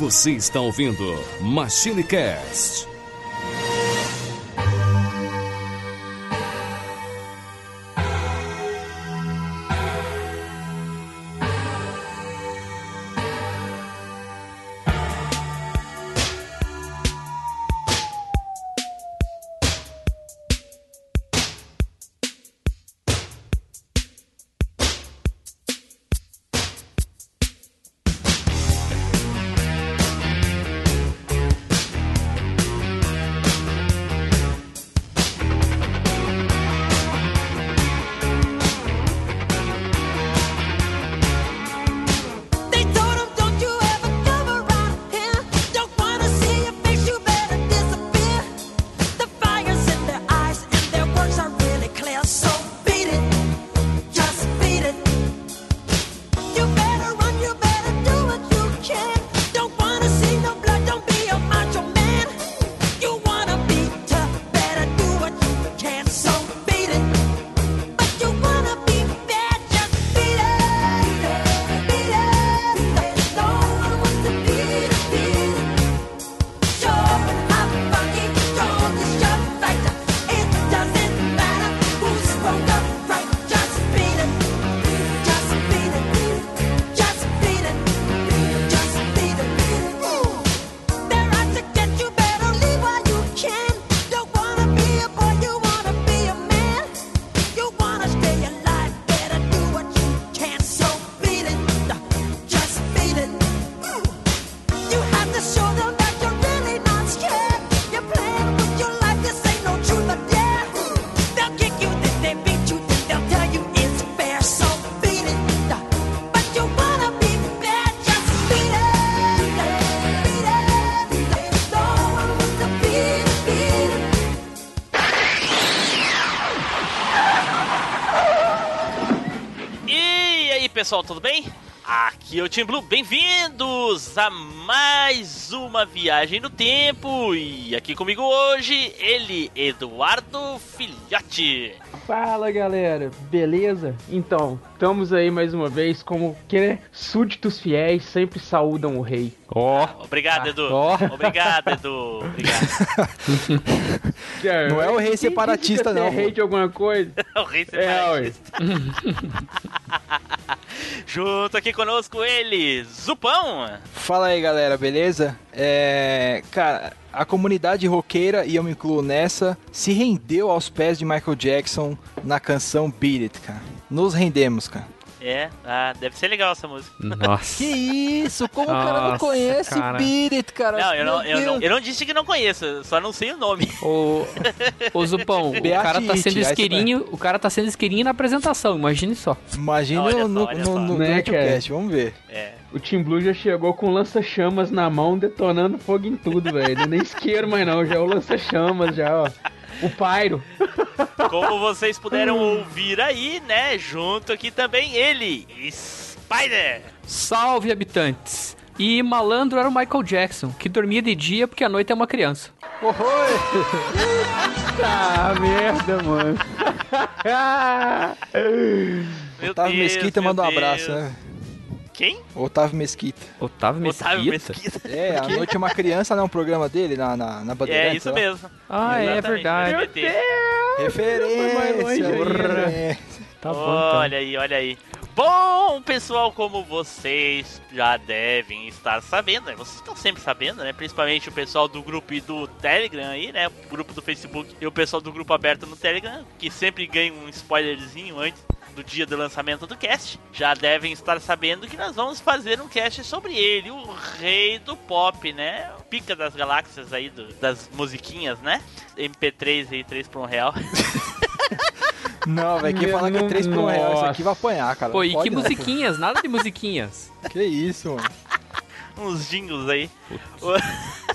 Você está ouvindo Machine Cast. Pessoal, tudo bem? Aqui é o Team Blue, bem-vindos a mais uma viagem no tempo. E aqui comigo hoje, ele, Eduardo Filhote. Fala galera, beleza? Então, estamos aí mais uma vez como que súditos fiéis sempre saúdam o rei. Ó. Oh. Obrigado, Edu. Oh. Obrigado, Edu. Obrigado. não é o rei separatista, não. É rei de alguma coisa? o rei separatista. É, Junto aqui conosco ele, Zupão. Fala aí, galera, beleza? É. Cara, a comunidade roqueira, e eu me incluo nessa, se rendeu aos pés de Michael Jackson na canção Beat It, cara. Nos rendemos, cara. É, ah, deve ser legal essa música. Nossa. que isso? Como Nossa, o cara não conhece cara. Beat It, cara? Não eu não, eu, não, eu não disse que não conheço, só não sei o nome. Ô, ô Zupão, o cara tá sendo isqueirinho, o cara tá sendo isqueirinho na apresentação, imagine só. Imagina no, no, no, no, né, cast, vamos ver. É. O Team Blue já chegou com lança-chamas na mão, detonando fogo em tudo, velho. Nem isqueiro mais não, já é o lança-chamas já, ó. O Pyro. Como vocês puderam ouvir aí, né? Junto aqui também ele, Spider. Salve, habitantes. E malandro era o Michael Jackson, que dormia de dia porque à noite é uma criança. Oi! ah, merda, mano. Meu Otávio Deus, Mesquita manda um abraço, né? Quem? Otávio Mesquita. Otávio Mesquita? Otávio Mesquita. É, a noite é uma criança, né? Um programa dele na, na, na É isso lá. mesmo. Ah, é Exatamente. é verdade. Meu Deus! Referência. Tá bom, então. Olha aí, olha aí. Bom, pessoal, como vocês já devem estar sabendo, né? Vocês estão sempre sabendo, né? Principalmente o pessoal do grupo e do Telegram aí, né? O grupo do Facebook e o pessoal do grupo aberto no Telegram, que sempre ganha um spoilerzinho antes do dia do lançamento do cast, já devem estar sabendo que nós vamos fazer um cast sobre ele, o rei do pop, né? O pica das galáxias aí, do, das musiquinhas, né? MP3 aí, 3 por 1 real. Não, velho, quem fala que é 3 por 1 real, isso aqui vai apanhar, cara. Pô, e que não. musiquinhas? Nada de musiquinhas. Que isso, mano. Uns jingles aí.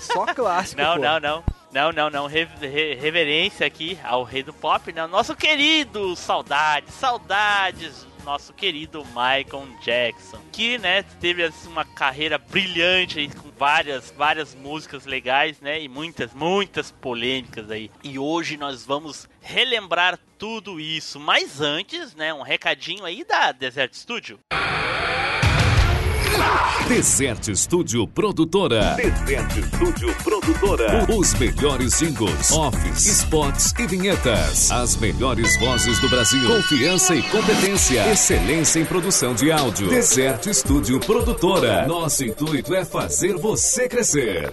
Só clássico, Não, pô. não, não. Não, não, não. Re re reverência aqui ao rei do pop, né? Nosso querido, saudades, saudades, nosso querido Michael Jackson, que, né, teve assim, uma carreira brilhante aí, com várias, várias músicas legais, né, e muitas, muitas polêmicas aí. E hoje nós vamos relembrar tudo isso. Mas antes, né, um recadinho aí da Desert Studio. Música Desert Studio Produtora. Desert Studio Produtora. Os melhores jingles, offs, spots e vinhetas. As melhores vozes do Brasil. Confiança e competência. Excelência em produção de áudio. Desert Studio Produtora. Nosso intuito é fazer você crescer.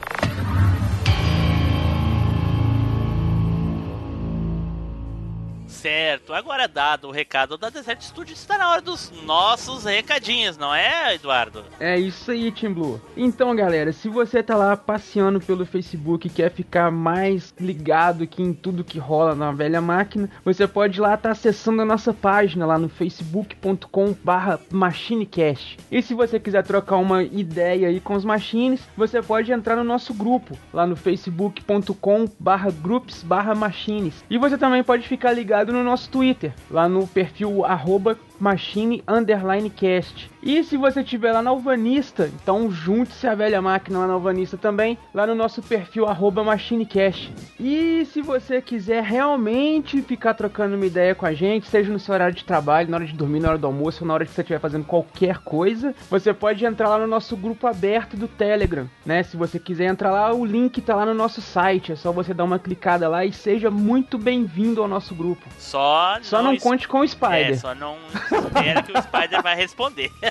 Certo, agora dado o recado da Desert Studio, está na hora dos nossos recadinhos, não é, Eduardo? É isso aí, Team Blue. Então, galera, se você tá lá passeando pelo Facebook e quer ficar mais ligado aqui em tudo que rola na velha máquina, você pode ir lá estar tá acessando a nossa página lá no facebook.com/machinecast. E se você quiser trocar uma ideia aí com os machines, você pode entrar no nosso grupo lá no facebook.com/groups/machines. E você também pode ficar ligado no nosso Twitter, lá no perfil arroba Machine Underline Cast. E se você estiver lá na Alvanista, então junte-se a velha máquina lá na Alvanista também, lá no nosso perfil arroba MachineCast. E se você quiser realmente ficar trocando uma ideia com a gente, seja no seu horário de trabalho, na hora de dormir, na hora do almoço, ou na hora que você estiver fazendo qualquer coisa, você pode entrar lá no nosso grupo aberto do Telegram, né? Se você quiser entrar lá, o link tá lá no nosso site, é só você dar uma clicada lá e seja muito bem-vindo ao nosso grupo. Só, só não, não conte com o Spider. É, só não espera que o Spider vai responder.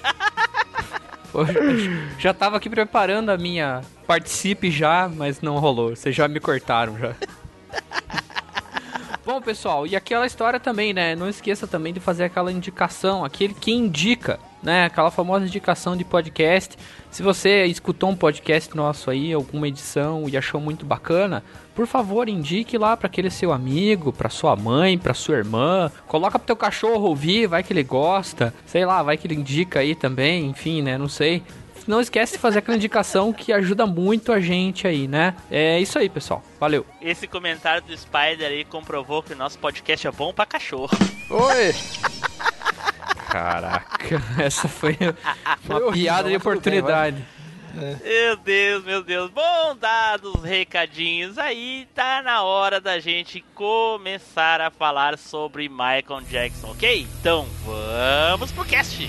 já tava aqui preparando a minha participe já, mas não rolou. Vocês já me cortaram já. Bom, pessoal, e aquela história também, né? Não esqueça também de fazer aquela indicação, aquele que indica, né? Aquela famosa indicação de podcast. Se você escutou um podcast nosso aí, alguma edição e achou muito bacana, por favor, indique lá para aquele seu amigo, para sua mãe, para sua irmã. Coloca pro teu cachorro ouvir, vai que ele gosta. Sei lá, vai que ele indica aí também, enfim, né? Não sei. Não esquece de fazer aquela indicação que ajuda muito a gente aí, né? É isso aí, pessoal. Valeu. Esse comentário do Spider aí comprovou que o nosso podcast é bom pra cachorro. Oi! Caraca, essa foi uma foi piada de oportunidade. Bem, meu Deus, meu Deus. Bom, dados recadinhos aí, tá na hora da gente começar a falar sobre Michael Jackson, ok? Então vamos pro cast.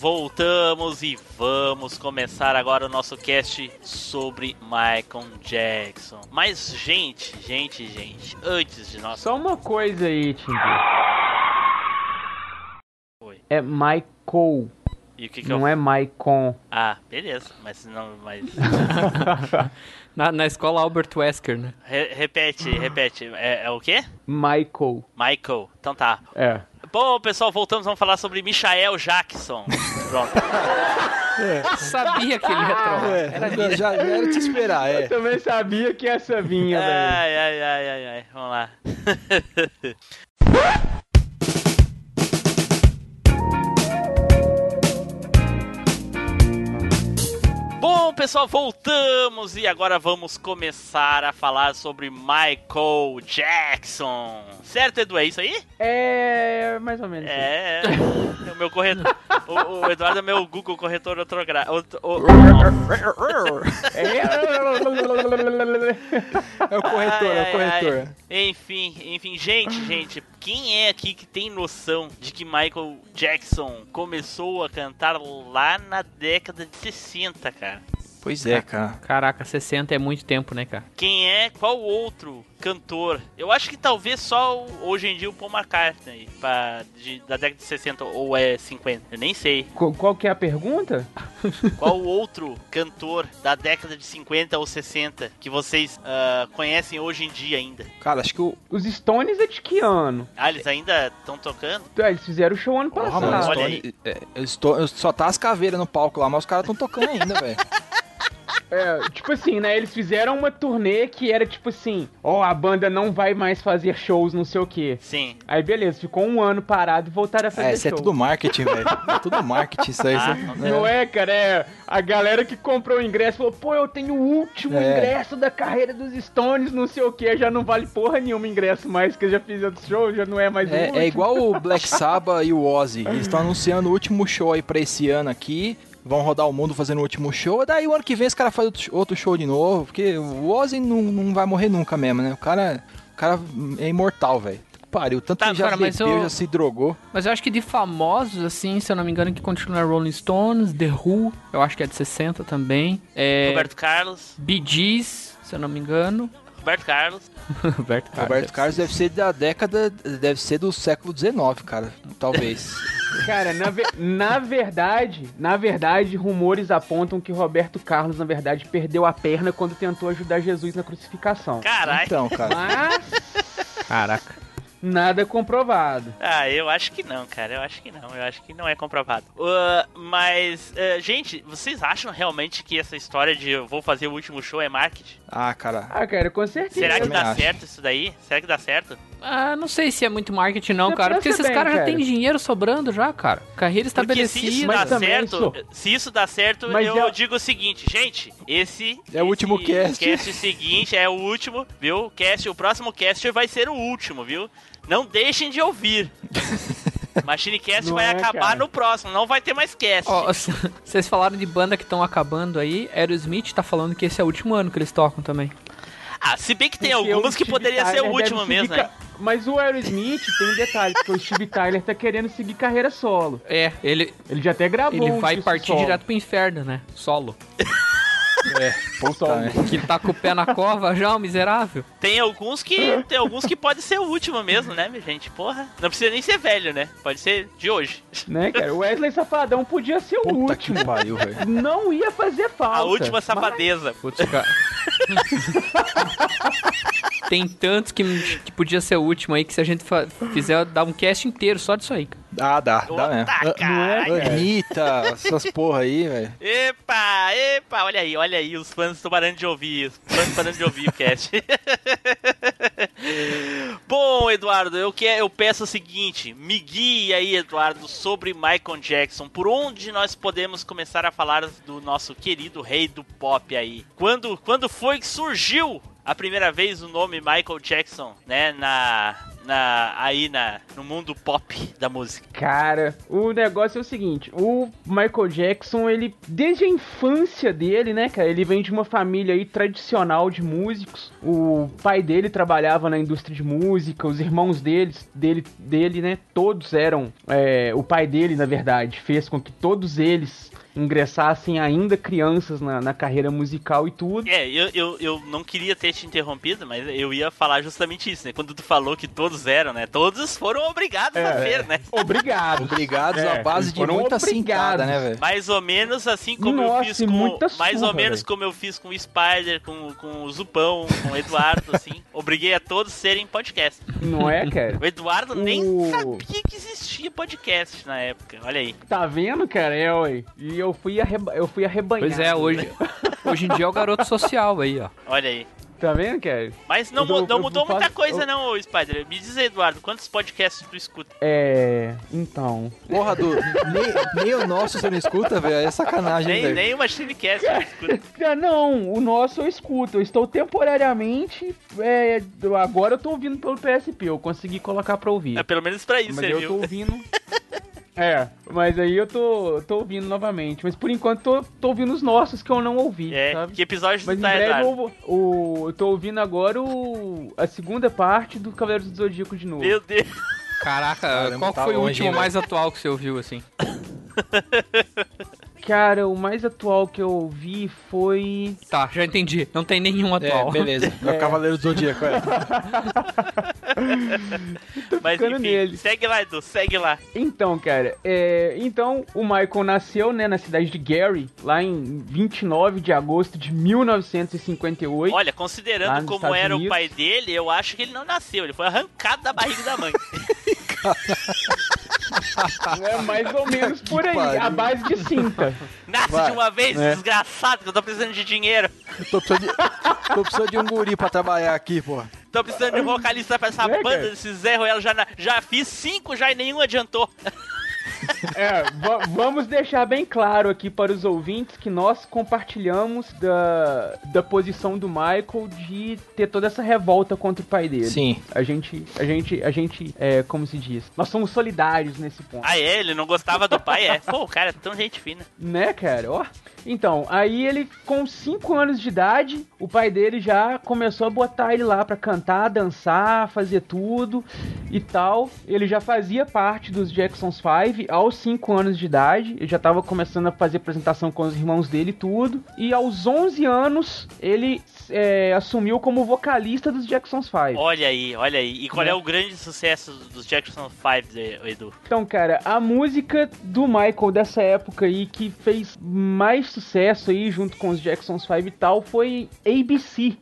Voltamos e vamos começar agora o nosso cast sobre Michael Jackson. Mas, gente, gente, gente, antes de nós. Só uma coisa aí, Tim. Oi. É Michael. E o que que não eu... é Maicon. Ah, beleza, mas não, mas. na, na escola Albert Wesker, né? Re repete, repete. É, é o quê? Michael. Michael. Então tá. É. Bom, pessoal, voltamos, vamos falar sobre Michael Jackson. Pronto. É. Sabia que ele ia trollar. É, era já, já era te esperar, é. Eu também sabia que essa vinha, velho. Ai, ai, ai, ai, ai. Vamos lá. Bom, pessoal, voltamos e agora vamos começar a falar sobre Michael Jackson. Certo, Edu? É isso aí? É. mais ou menos. É. Eu meu corretor. o, o Eduardo é meu Google corretor ortográfico. É o corretor, é o corretor. Enfim, enfim, gente, gente, quem é aqui que tem noção de que Michael Jackson começou a cantar lá na década de 60, cara? Pois é, cara. Caraca, 60 é muito tempo, né, cara? Quem é? Qual outro cantor? Eu acho que talvez só hoje em dia o Paul McCartney, pra, de- da década de 60 ou é 50, eu nem sei. Qual, qual que é a pergunta? Qual outro cantor da década de 50 ou 60 que vocês ah, conhecem hoje em dia ainda? Cara, acho que o. Os Stones é de que ano? Ah, eles ainda estão tocando? Ah, Eles fizeram o show ano passado. mano, olha Stone- é, eu estou, eu só tá as caveiras no palco lá, mas os caras estão tocando ainda, velho. É, tipo assim, né? Eles fizeram uma turnê que era tipo assim: ó, a banda não vai mais fazer shows, não sei o quê. Sim. Aí beleza, ficou um ano parado e voltaram a fazer É, isso é show. tudo marketing, velho. É tudo marketing isso aí. Ah, isso- né? Não é, cara, é. A galera que comprou o ingresso falou, pô, eu tenho o último É. ingresso da carreira dos Stones, não sei o que, já não vale porra nenhuma ingresso mais, que eu já fiz outro show, já não é mais o É, último. é igual o Black Sabbath e o Ozzy. Eles estão anunciando o último show aí pra esse ano aqui. Vão rodar o mundo fazendo o último show. Daí o ano que vem os caras fazem outro- show de novo. Porque o Ozzy não, não vai morrer nunca mesmo, né? O cara, o cara é imortal, velho. Pariu, tanto Tá, que já cara, bebeu, eu- já se drogou. Mas eu acho que de famosos, assim, se eu não me engano, que continua Rolling Stones, The Who, eu acho que é de 60 também. É, Roberto Carlos. Bee Gees, se eu não me engano. Roberto Carlos. Roberto Carlos. Roberto Carlos deve ser da década, deve ser do século XIX, cara. Talvez. Cara, na, ve- na verdade, na verdade, rumores apontam que Roberto Carlos, na verdade, perdeu a perna quando tentou ajudar Jesus na crucificação. Caralho. então, cara. Mas Caraca. Nada comprovado. Ah, eu acho que não, cara. Eu acho que não. Eu acho que não é comprovado. Ah, mas, ah, gente, vocês acham realmente que essa história de eu vou fazer o último show é marketing? Ah, cara. Ah, cara, com certeza. Será que dá acho. certo isso daí? Será que dá certo? Ah, não sei se é muito marketing não, Você cara, porque esses caras já têm dinheiro sobrando já, cara. Carreira Porque se isso estabelecida. dá também certo, sou- se isso dá certo, Mas eu é- digo o seguinte, gente, esse É o último esse cast. cast seguinte é o último, viu? O Cast, o próximo cast vai ser o último, viu? Não deixem de ouvir. Machine Cast Não vai é, acabar cara. no próximo, não vai ter mais cast. Ó, vocês falaram de banda que estão acabando aí. Aerosmith tá falando que esse é o último ano que eles tocam também. Ah, se bem que tem Porque algumas o que poderia ser o Tyler último mesmo, né? Mas o Aerosmith tem um detalhe, porque o Steve Tyler tá querendo seguir carreira solo. É, ele, Ele já até gravou ele um vai partir solo. direto pro inferno, né? Solo. É, puta, né? Que tá com o pé na cova já, o miserável. Tem alguns que tem alguns que pode ser o último mesmo, né, minha gente? Porra, não precisa nem ser velho, né? Pode ser de hoje. Né, cara? O Wesley Safadão podia ser o Puta último. que pariu, velho. Não ia fazer falta. A última mas- safadeza. Putz, cara. Tem tantos que, que podia ser o último aí que se a gente fizer dar um cast inteiro só disso aí. Ah, dá, dá mesmo. Não é, cara? Anitta, essas porra aí, velho. Epa, epa, olha aí, olha aí, os fãs estão parando de ouvir, os fãs estão parando de ouvir o cast. Bom, Eduardo, eu, que, eu peço o seguinte, me guie aí, Eduardo, sobre Michael Jackson. Por onde nós podemos começar a falar do nosso querido rei do pop aí? Quando, quando foi que surgiu a primeira vez o nome Michael Jackson, né, na, na, aí na, no mundo pop da música? Cara, o negócio é o seguinte, o Michael Jackson, ele, desde a infância dele, né, cara, ele vem de uma família aí tradicional de músicos. O pai dele trabalhava na indústria de música, os irmãos deles, dele, dele, né, todos eram, é, o pai dele, na verdade, fez com que todos eles ingressassem ainda crianças na, na carreira musical e tudo. É, eu, eu, eu não queria ter te interrompido, mas eu ia falar justamente isso, né? Quando tu falou que todos eram, né? Todos foram obrigados a ver, né? Obrigado. Obrigados É, à base de muita cintada, né, velho? Mais ou menos assim como eu Nossa, fiz e com. muita mais ou surra, menos velho. como eu fiz com o Spider, com, com o Zupão, com o Eduardo, assim. Obriguei a todos serem podcast. Não é, cara? O Eduardo nem O- sabia que existia podcast na época. Olha aí. Tá vendo, cara? É, ué. E eu fui, arreba eu fui arrebanhado. Pois é, hoje, hoje em dia é o garoto social aí, ó. Olha aí. Tá vendo, cara? Mas não, Eu não eu mudou faço- muita coisa, eu- não, ô Spider. Me diz aí, Eduardo, quantos podcasts tu escuta? É. Então. Porra, do, nem, nem o nosso você não escuta, velho. É sacanagem, Nem, velho. nem o Machinecast tu escuta. Ah, Não, o nosso eu escuto. Eu estou temporariamente. É, eu- agora eu tô ouvindo pelo PSP. Eu consegui colocar pra ouvir. É pelo menos pra isso Mas eu serviu. tô ouvindo. É, mas aí eu tô, tô ouvindo novamente. Mas por enquanto tô, tô ouvindo os nossos que eu não ouvi, É, sabe? que episódio Mas tu em tá, breve eu, o, eu tô ouvindo agora o, a segunda parte do Cavaleiros do Zodíaco de novo. Meu Deus. Caraca, Caramba, qual tá foi o longe, último hein, velho? mais atual que você ouviu, assim? Cara, o mais atual que eu ouvi foi. Tá, já entendi. Não tem nenhum atual. É, beleza. É o Cavaleiro do Zodíaco, é. Mas enfim, nele. segue lá, Edu, segue lá. Então, cara, é, então o Michael nasceu, né, na cidade de Gary, lá em 29 de agosto de 1958. Olha, considerando como Estados era o Unidos. pai dele, eu acho que ele não nasceu, ele foi arrancado da barriga da mãe. É mais ou menos por aí, pariu. a base de cinta. Nasce Vai, de uma vez, né? desgraçado, que eu tô precisando de dinheiro. Tô precisando de, tô precisando de um guri pra trabalhar aqui, pô. Tô precisando de vocalista pra essa É, banda cara. desse Zé Ruelo. Já, já fiz cinco já e nenhum adiantou. É, va- vamos deixar bem claro aqui para os ouvintes que nós compartilhamos da, da posição do Michael de ter toda essa revolta contra o pai dele. Sim. A gente, a gente, a gente, é, como se diz, nós somos solidários nesse ponto. Ah, é? Ele não gostava do pai? É. Pô, o cara é tão gente fina. Né, cara? Ó. Então, aí ele, com 5 anos de idade, o pai dele já começou a botar ele lá pra cantar, dançar, fazer tudo e tal. Ele já fazia parte dos Jacksons 5 aos 5 anos de idade. Ele já tava começando a fazer apresentação com os irmãos dele e tudo. E aos 11 anos, ele é, assumiu como vocalista dos Jacksons 5. Olha aí, olha aí. E qual Né? é o grande sucesso dos Jackson 5, de- Edu? Então, cara, a música do Michael dessa época aí que fez mais sucesso aí junto com os Jacksons 5 e tal foi ABC.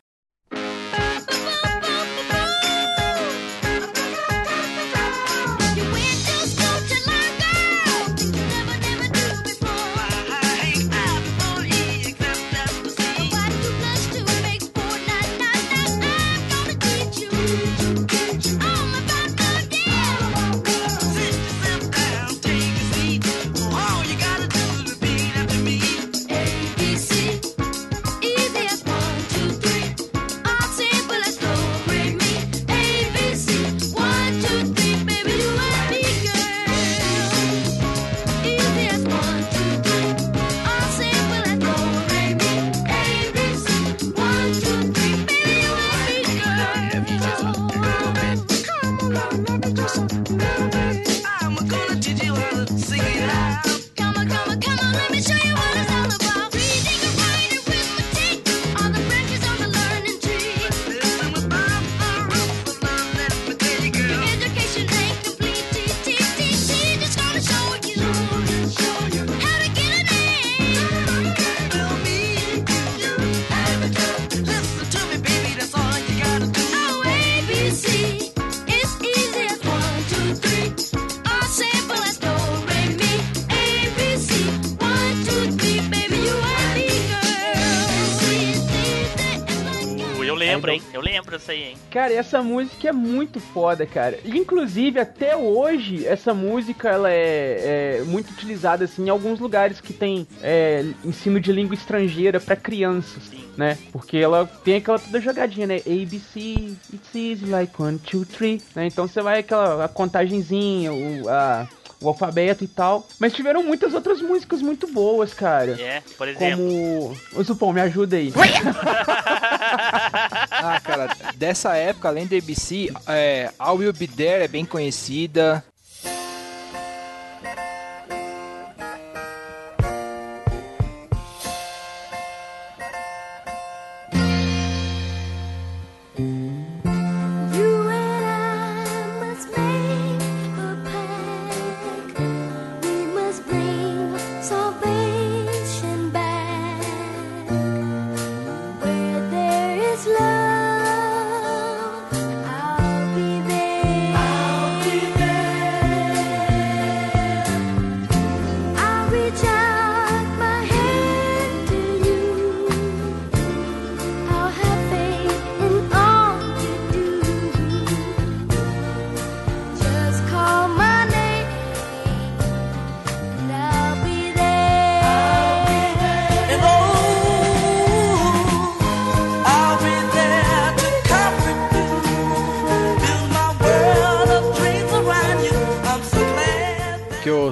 Dessa aí, hein? Cara, essa música é muito foda, cara. Inclusive, até hoje, essa música ela é, é muito utilizada assim, em alguns lugares que tem é, ensino de língua estrangeira pra crianças, Sim. né? Porque ela tem aquela toda jogadinha, né? ABC, it's easy like one, two, three, né? Então você vai aquela a contagenzinha, o, a- o alfabeto e tal. Mas tiveram muitas outras músicas muito boas, cara. É, por exemplo. Como. Ô Zupão, me ajuda aí. Ah, cara, dessa época, além do ABC, é, I Will Be There é bem conhecida.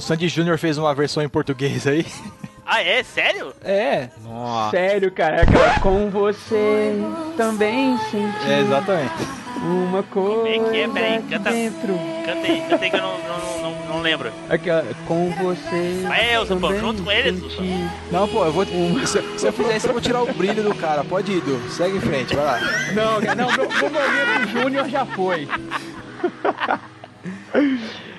Sandy Júnior fez uma versão em português aí. Ah, é? Sério? É, Nossa. Sério, cara, é aquela com você também senti é exatamente. uma coisa é que é? Peraí, canta- dentro. Canta aí, canta aí que eu não, não, não, não lembro. Aquela com você Vai, Elza, pô, junto com eles, senti Não, pô, eu vou. Se, se eu fizer isso, eu vou tirar o brilho do cara. Pode ir, Du. Segue em frente, vai lá. Não, cara, não, meu, meu momento Júnior já foi.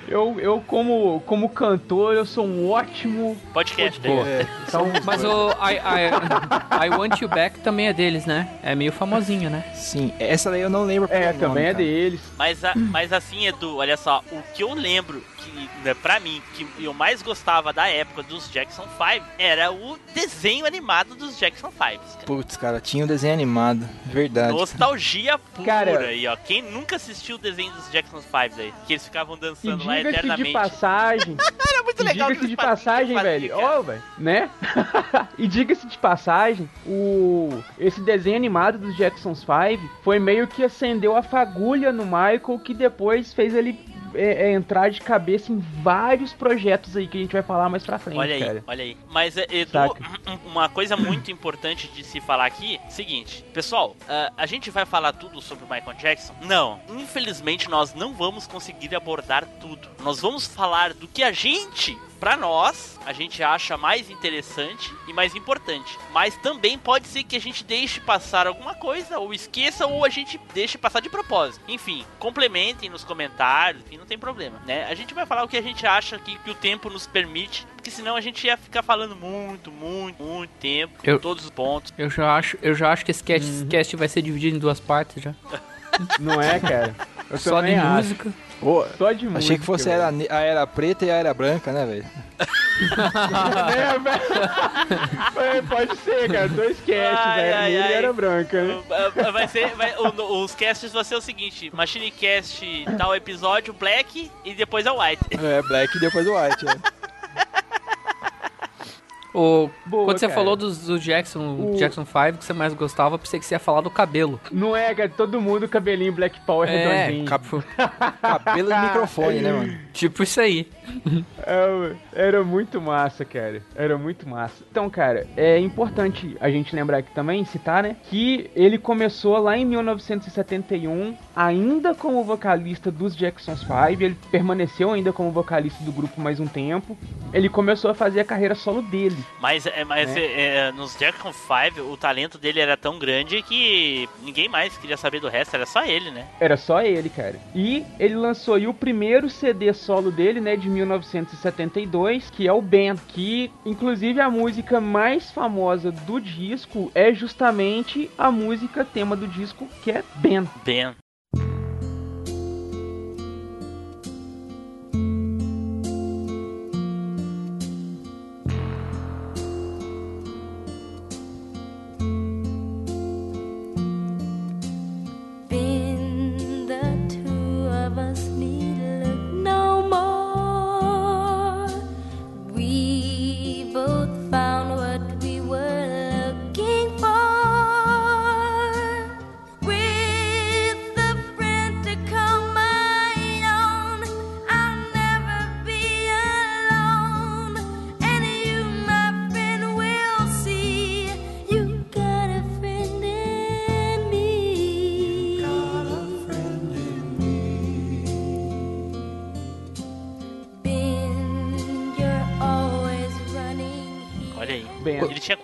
Eu, eu como, como cantor, eu sou um ótimo. Podcast. É, Então, Mas o I, I, I Want You Back também é deles, né? É meio famosinha, né? sim, essa daí eu não lembro. é, pelo nome, também é cara. deles. Mas, a- mas assim, Edu, olha só, o que eu lembro, que né, pra mim, que eu mais gostava da época dos Jackson 5 era o desenho animado dos Jackson 5. Cara. Putz, cara, tinha um desenho animado. Verdade. cara. Nostalgia pura Cara- aí, ó. Quem nunca assistiu o desenho dos Jackson 5 aí? Que eles ficavam dançando lá diga-se de eternamente. passagem, Era muito legal diga-se de passagem, fazia, velho, ó, velho, né? e diga-se de passagem, o esse desenho animado dos Jacksons 5 foi meio que acendeu a fagulha no Michael, que depois fez ele é, é, entrar de cabeça em vários projetos aí que a gente vai falar mais pra frente, Olha aí, cara. olha aí. Mas, é, Edu, Saca. uma coisa muito importante de se falar aqui, seguinte, pessoal, ah, a gente vai falar tudo sobre o Michael Jackson? Não, infelizmente nós não vamos conseguir abordar tudo. Nós vamos falar do que a gente, pra nós, a gente acha mais interessante e mais importante. Mas também pode ser que a gente deixe passar alguma coisa, ou esqueça, ou a gente deixe passar de propósito. Enfim, complementem nos comentários, enfim, não tem problema, né? A gente vai falar o que a gente acha que, que o tempo nos permite, porque senão a gente ia ficar falando muito, muito, muito tempo, Eu- todos os pontos. Eu já acho, eu já acho que esse cast, esse cast vai ser dividido em duas partes já. Não é, cara? Eu Só de acho. música. Pô, Só de música. achei que fosse a era, a era preta e a era branca, né, velho? É, velho. É, Pode ser, cara. Dois casts, Ai, velho. ai, Ele ai. era branca, né? Vai ser, vai- o- os casts vão ser o seguinte: Machine Cast tal episódio, Black e depois é White. É, Black e depois o White. É. O, Boa, quando você cara. falou dos, do Jackson, O- Jackson 5 que você mais gostava, pensei que você ia falar do cabelo. Não é, cara. Todo mundo cabelinho Black Power É, redondinho. Cap- Cabelo de microfone, né, mano? Tipo isso aí. É, Era muito massa, cara. Era muito massa. Então, cara, é importante a gente lembrar aqui também, citar, né? Que ele começou lá em 1971, ainda como vocalista dos Jacksons 5. Ele permaneceu ainda como vocalista do grupo mais um tempo. Ele começou a fazer a carreira solo dele. Mas, é, mas Né? é, é, nos Jackson 5, o talento dele era tão grande que ninguém mais queria saber do resto, era só ele, né? Era só ele, cara. E ele lançou aí o primeiro CD solo dele, né, de 1972, que é o Ben, que inclusive a música mais famosa do disco é justamente a música tema do disco, que é Ben. Ben.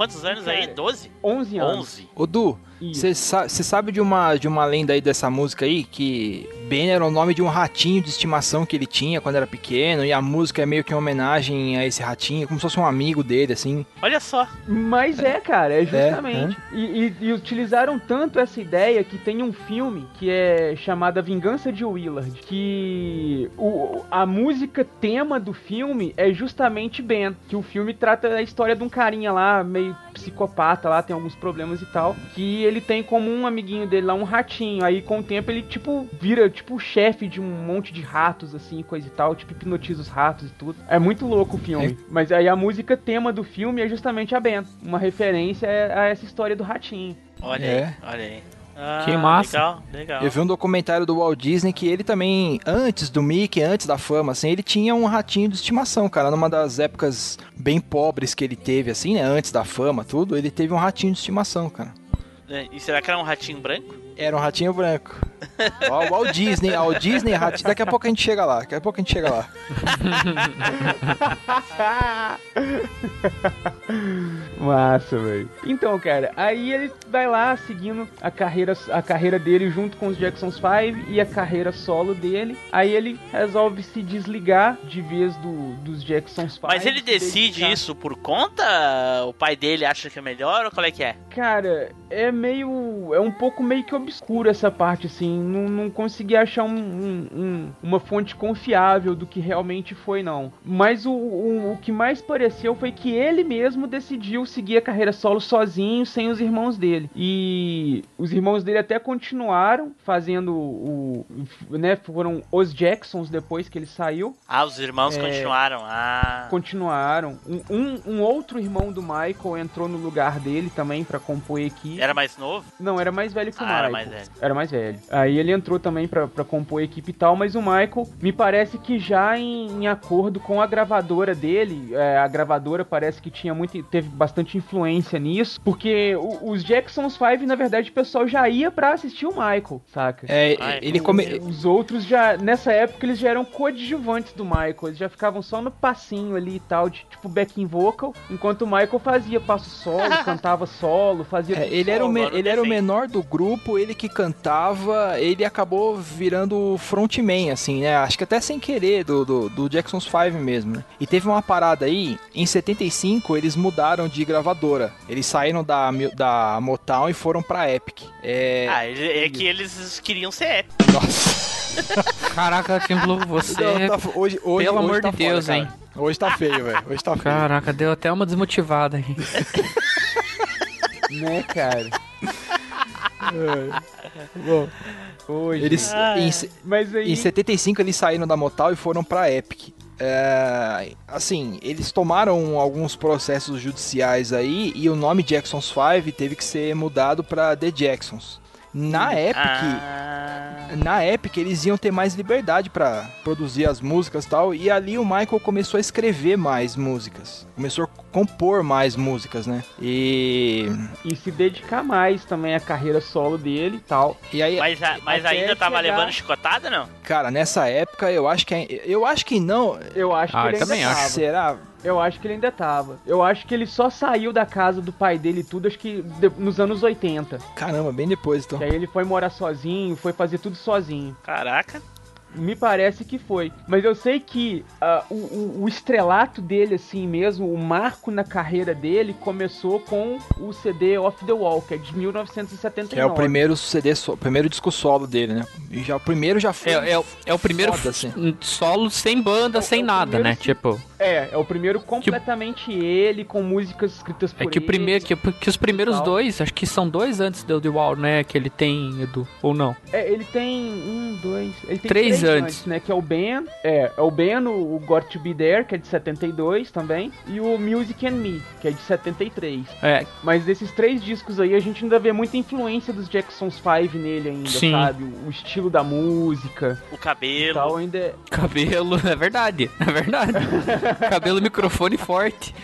Quantos anos aí? 12? 11 anos. 11. Ô, Du. Você sa sabe de uma, de uma lenda aí dessa música aí? Que Ben era o nome de um ratinho de estimação que ele tinha quando era pequeno. E a música é meio que uma homenagem a esse ratinho, como se fosse um amigo dele, assim. Olha só. Mas é, cara, é justamente. E, e- e utilizaram tanto essa ideia que tem um filme que é chamado A Vingança de Willard, que o, a música tema do filme é justamente Ben, que o filme trata a história de um carinha lá, meio psicopata lá, tem alguns problemas e tal, que ele tem como um amiguinho dele lá um ratinho, aí com o tempo ele tipo vira tipo o chefe de um monte de ratos assim, coisa e tal, tipo hipnotiza os ratos e tudo. É muito louco o filme. Mas aí a música tema do filme é justamente a Ben, uma referência a essa história do ratinho. Olha É. aí, olha aí. Ah, Que massa. Legal, legal. Eu vi um documentário do Walt Disney que ele também, antes do Mickey, antes da fama, assim, ele tinha um ratinho de estimação, cara. Numa das épocas bem pobres que ele teve, assim, né? Antes da fama, tudo, ele teve um ratinho de estimação, cara. É, E será que era um ratinho branco? Era um ratinho branco. Ó, o Walt Disney, ó, o Disney ratinho. Daqui a pouco a gente chega lá, daqui a pouco a gente chega lá. Massa, velho. Então, cara, aí ele vai lá seguindo a carreira, a carreira dele junto com os Jacksons 5 e a carreira solo dele. Aí ele resolve se desligar de vez do, dos Jacksons 5. Mas ele decide dedicar- isso por conta? O pai dele acha que é melhor ou qual é que é? Cara, é meio. É um pouco meio que obscuro essa parte, assim. Não, não consegui achar um- um- um- uma fonte confiável do que realmente foi, não. Mas o, o, o que mais pareceu foi que ele mesmo decidiu seguir a carreira solo sozinho, sem os irmãos dele. E os irmãos dele até continuaram fazendo o. né, foram os Jacksons depois que ele saiu. Ah, os irmãos É. continuaram. Ah. Continuaram. Um, um, outro irmão do Michael entrou no lugar dele também pra compor a equipe. Era mais novo? Não, era mais velho que o Ah, Michael. Era mais velho. Era mais velho. Aí ele entrou também pra, pra compor a equipe e tal, mas o Michael, me parece que já em, em acordo com a gravadora dele, é, a gravadora parece que tinha muito, teve bastante influência nisso, porque o- os Jacksons 5, na verdade, o pessoal já ia pra assistir o Michael, saca? É, Ai, ele come... Os outros já, nessa época, eles já eram coadjuvantes do Michael. Eles já ficavam só no passinho ali e tal, de tipo backing vocal, enquanto o Michael fazia passo solo, cantava solo, fazia. É, tudo ele era, o solo. me- agora eu ele era o menor do grupo, ele que cantava, ele acabou virando frontman, assim, né? Acho que até sem querer, do, do, do Jackson's 5 mesmo, né? E teve uma parada aí, em 75 eles mudaram de gravadora. Eles saíram da, da Motown e foram pra Epic. É... Ah, é que eles queriam ser épico. Nossa. Caraca, Tim Blue, você. Não, tá hoje, hoje, Pelo hoje amor tá de foda, Deus, cara. hein? Hoje tá feio, velho. Hoje tá feio. Caraca, deu até uma desmotivada aí. Né, cara? Bom, Hoje. eles, Ah. em, se- Mas aí. Em 75 eles saíram da Motal e foram pra Epic. É, assim, eles tomaram alguns processos judiciais aí e o nome Jacksons 5 teve que ser mudado pra The Jacksons. Na Epic, Ah, na Epic eles iam ter mais liberdade pra produzir as músicas e tal, e ali o Michael começou a escrever mais músicas. Começou a compor mais músicas, né? E E se dedicar mais também à carreira solo dele e tal. e aí, mas a- mas ainda tava chegar- levando chicotada, não? cara, nessa época eu acho que eu acho que não, Eu acho Ah, que eu ele ainda também acho. será? Eu acho que ele ainda tava. Eu acho que ele só saiu da casa do pai dele e tudo, acho que de- nos anos 80. Caramba, bem depois então. Que aí ele foi morar sozinho, foi fazer tudo sozinho. Caraca. Me parece que foi. Mas eu sei que ah, o, o- o estrelato dele, assim mesmo, o marco na carreira dele, começou com o CD Off the Wall, que é de 1979. Que é o primeiro CD, so- primeiro disco solo dele, né? E já o primeiro já foi. É, é, o- é o primeiro Foda, assim. solo sem banda, É o- sem é o nada, primeiro né? Tipo, É, é o primeiro completamente ele, com músicas escritas por é que o ele. primeiro, que, que os primeiros dois, acho que são dois antes do The Wall, né? Que ele tem, Edu, ou não? É, ele tem um, dois. Ele tem Três três, antes. antes. né? Que é o Ben. É, é o Ben, o, o Got to Be There, que é de 72 também. E o Music and Me, que é de 73. É, Mas desses três discos aí, a gente ainda vê muita influência dos Jacksons 5 nele ainda, Sim. sabe? O, o estilo da música O cabelo. tal, ainda é... cabelo, é verdade, é verdade. cabelo, microfone forte.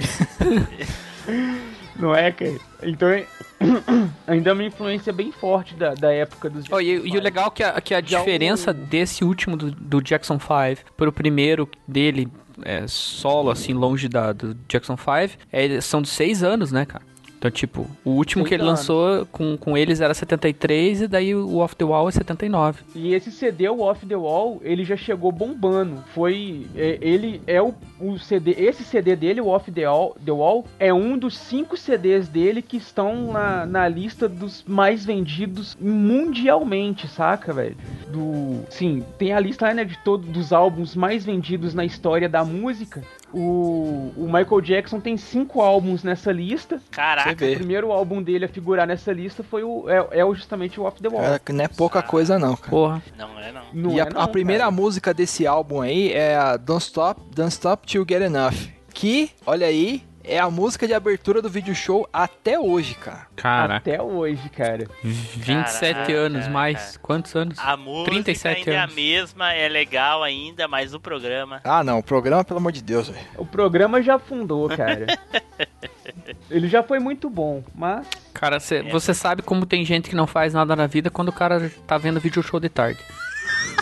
Não é, cara? Então, ainda é uma influência bem forte da, da época dos Oh, Jacksons e, e o 5. legal é que a, que a diferença desse último do, do Jackson 5 pro primeiro dele, é, solo, assim, longe da, do Jackson 5, é, são de seis anos, né, cara? Então, tipo, o último que ele anos. lançou com, com eles era 73 e daí o Off the Wall é 79. E esse CD, o Off the Wall, ele já chegou bombando. Foi. é, ele é o, o CD. Esse CD dele, o Off the Wall, the Wall, é um dos cinco CDs dele que estão na, na lista dos mais vendidos mundialmente, saca, velho? Do. Sim, tem a lista né, de todos dos álbuns mais vendidos na história da música. O, o Michael Jackson tem cinco álbuns nessa lista. Caraca. O primeiro álbum dele a figurar nessa lista foi o, é, é o- justamente o Off the Wall. Não é pouca coisa não, cara. Porra. Não é, não. Não e é a, não, a primeira cara. música desse álbum aí é a Don't Stop, Don't Stop Till Get Enough. Que, olha aí, é a música de abertura do vídeo show até hoje, cara. Cara, Até hoje, cara. 27 Caraca, anos cara. mais. Quantos anos? A música 37 ainda é a anos. mesma, é legal ainda, mas o programa. Ah, não, o programa, pelo amor de Deus, velho. O programa já afundou, cara. Ele já foi muito bom, mas Cara, cê- É. você sabe como tem gente que não faz nada na vida quando o cara tá vendo vídeo show de tarde.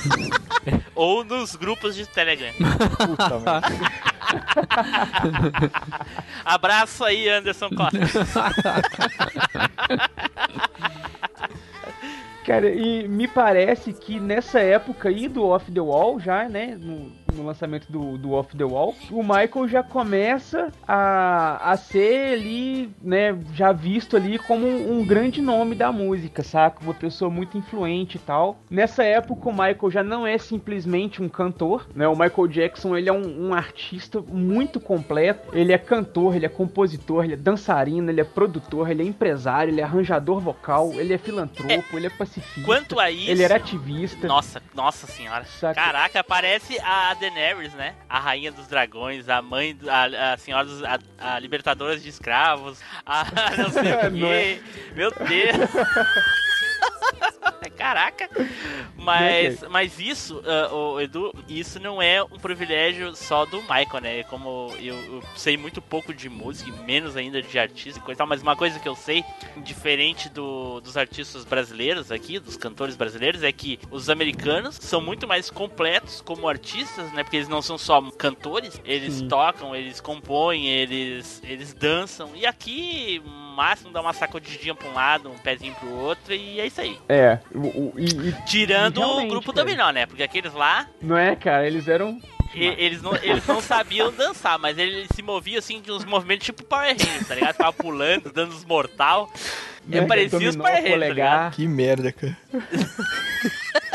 Ou nos grupos de Telegram. Puta merda. Abraço aí, Anderson Costa. Cara, e me parece que nessa época aí do Off the Wall, já, né? No, no lançamento do, do Off the Wall, o Michael já começa a, a ser ali, né? Já visto ali como um, um grande nome da música, saca? Uma pessoa muito influente e tal. Nessa época, o Michael já não é simplesmente um cantor, né? O Michael Jackson, ele é um, um artista muito completo. Ele é cantor, ele é compositor, ele é dançarino, ele é produtor, ele é empresário, ele é arranjador vocal, ele é filantropo, ele é pacifista. Quanto a isso. Ele era ativista. Nossa, nossa senhora. Saca? Caraca, parece a Daenerys, né? A rainha dos dragões, a mãe, do- a, a senhora dos. A, a libertadora de escravos, a não sei o Não é? quê. Meu Deus. Caraca. Mas, mas isso, ah, ô, Edu, isso não é um privilégio só do Michael, né? Como eu, eu sei muito pouco de música, menos ainda de artista e coisa e tal, mas uma coisa que eu sei, diferente do, dos artistas brasileiros aqui, dos cantores brasileiros, é que os americanos são muito mais completos como artistas, né? Porque eles não são só cantores, eles Sim. tocam, eles compõem, eles, eles dançam. E aqui, o máximo dá uma sacudidinha pra um lado, um pezinho pro outro, e é isso aí. É, o, o- e, e Tirando o Realmente, grupo cara. dominó, né? Porque aqueles lá, não é, cara? Eles eram. e- eles não, eles não sabiam dançar, mas eles se moviam assim de uns movimentos tipo Power Rangers, tá ligado? Ficava pulando, dando os mortal. É, né, parecia os Power Rangers, tá ligado? Que merda, cara.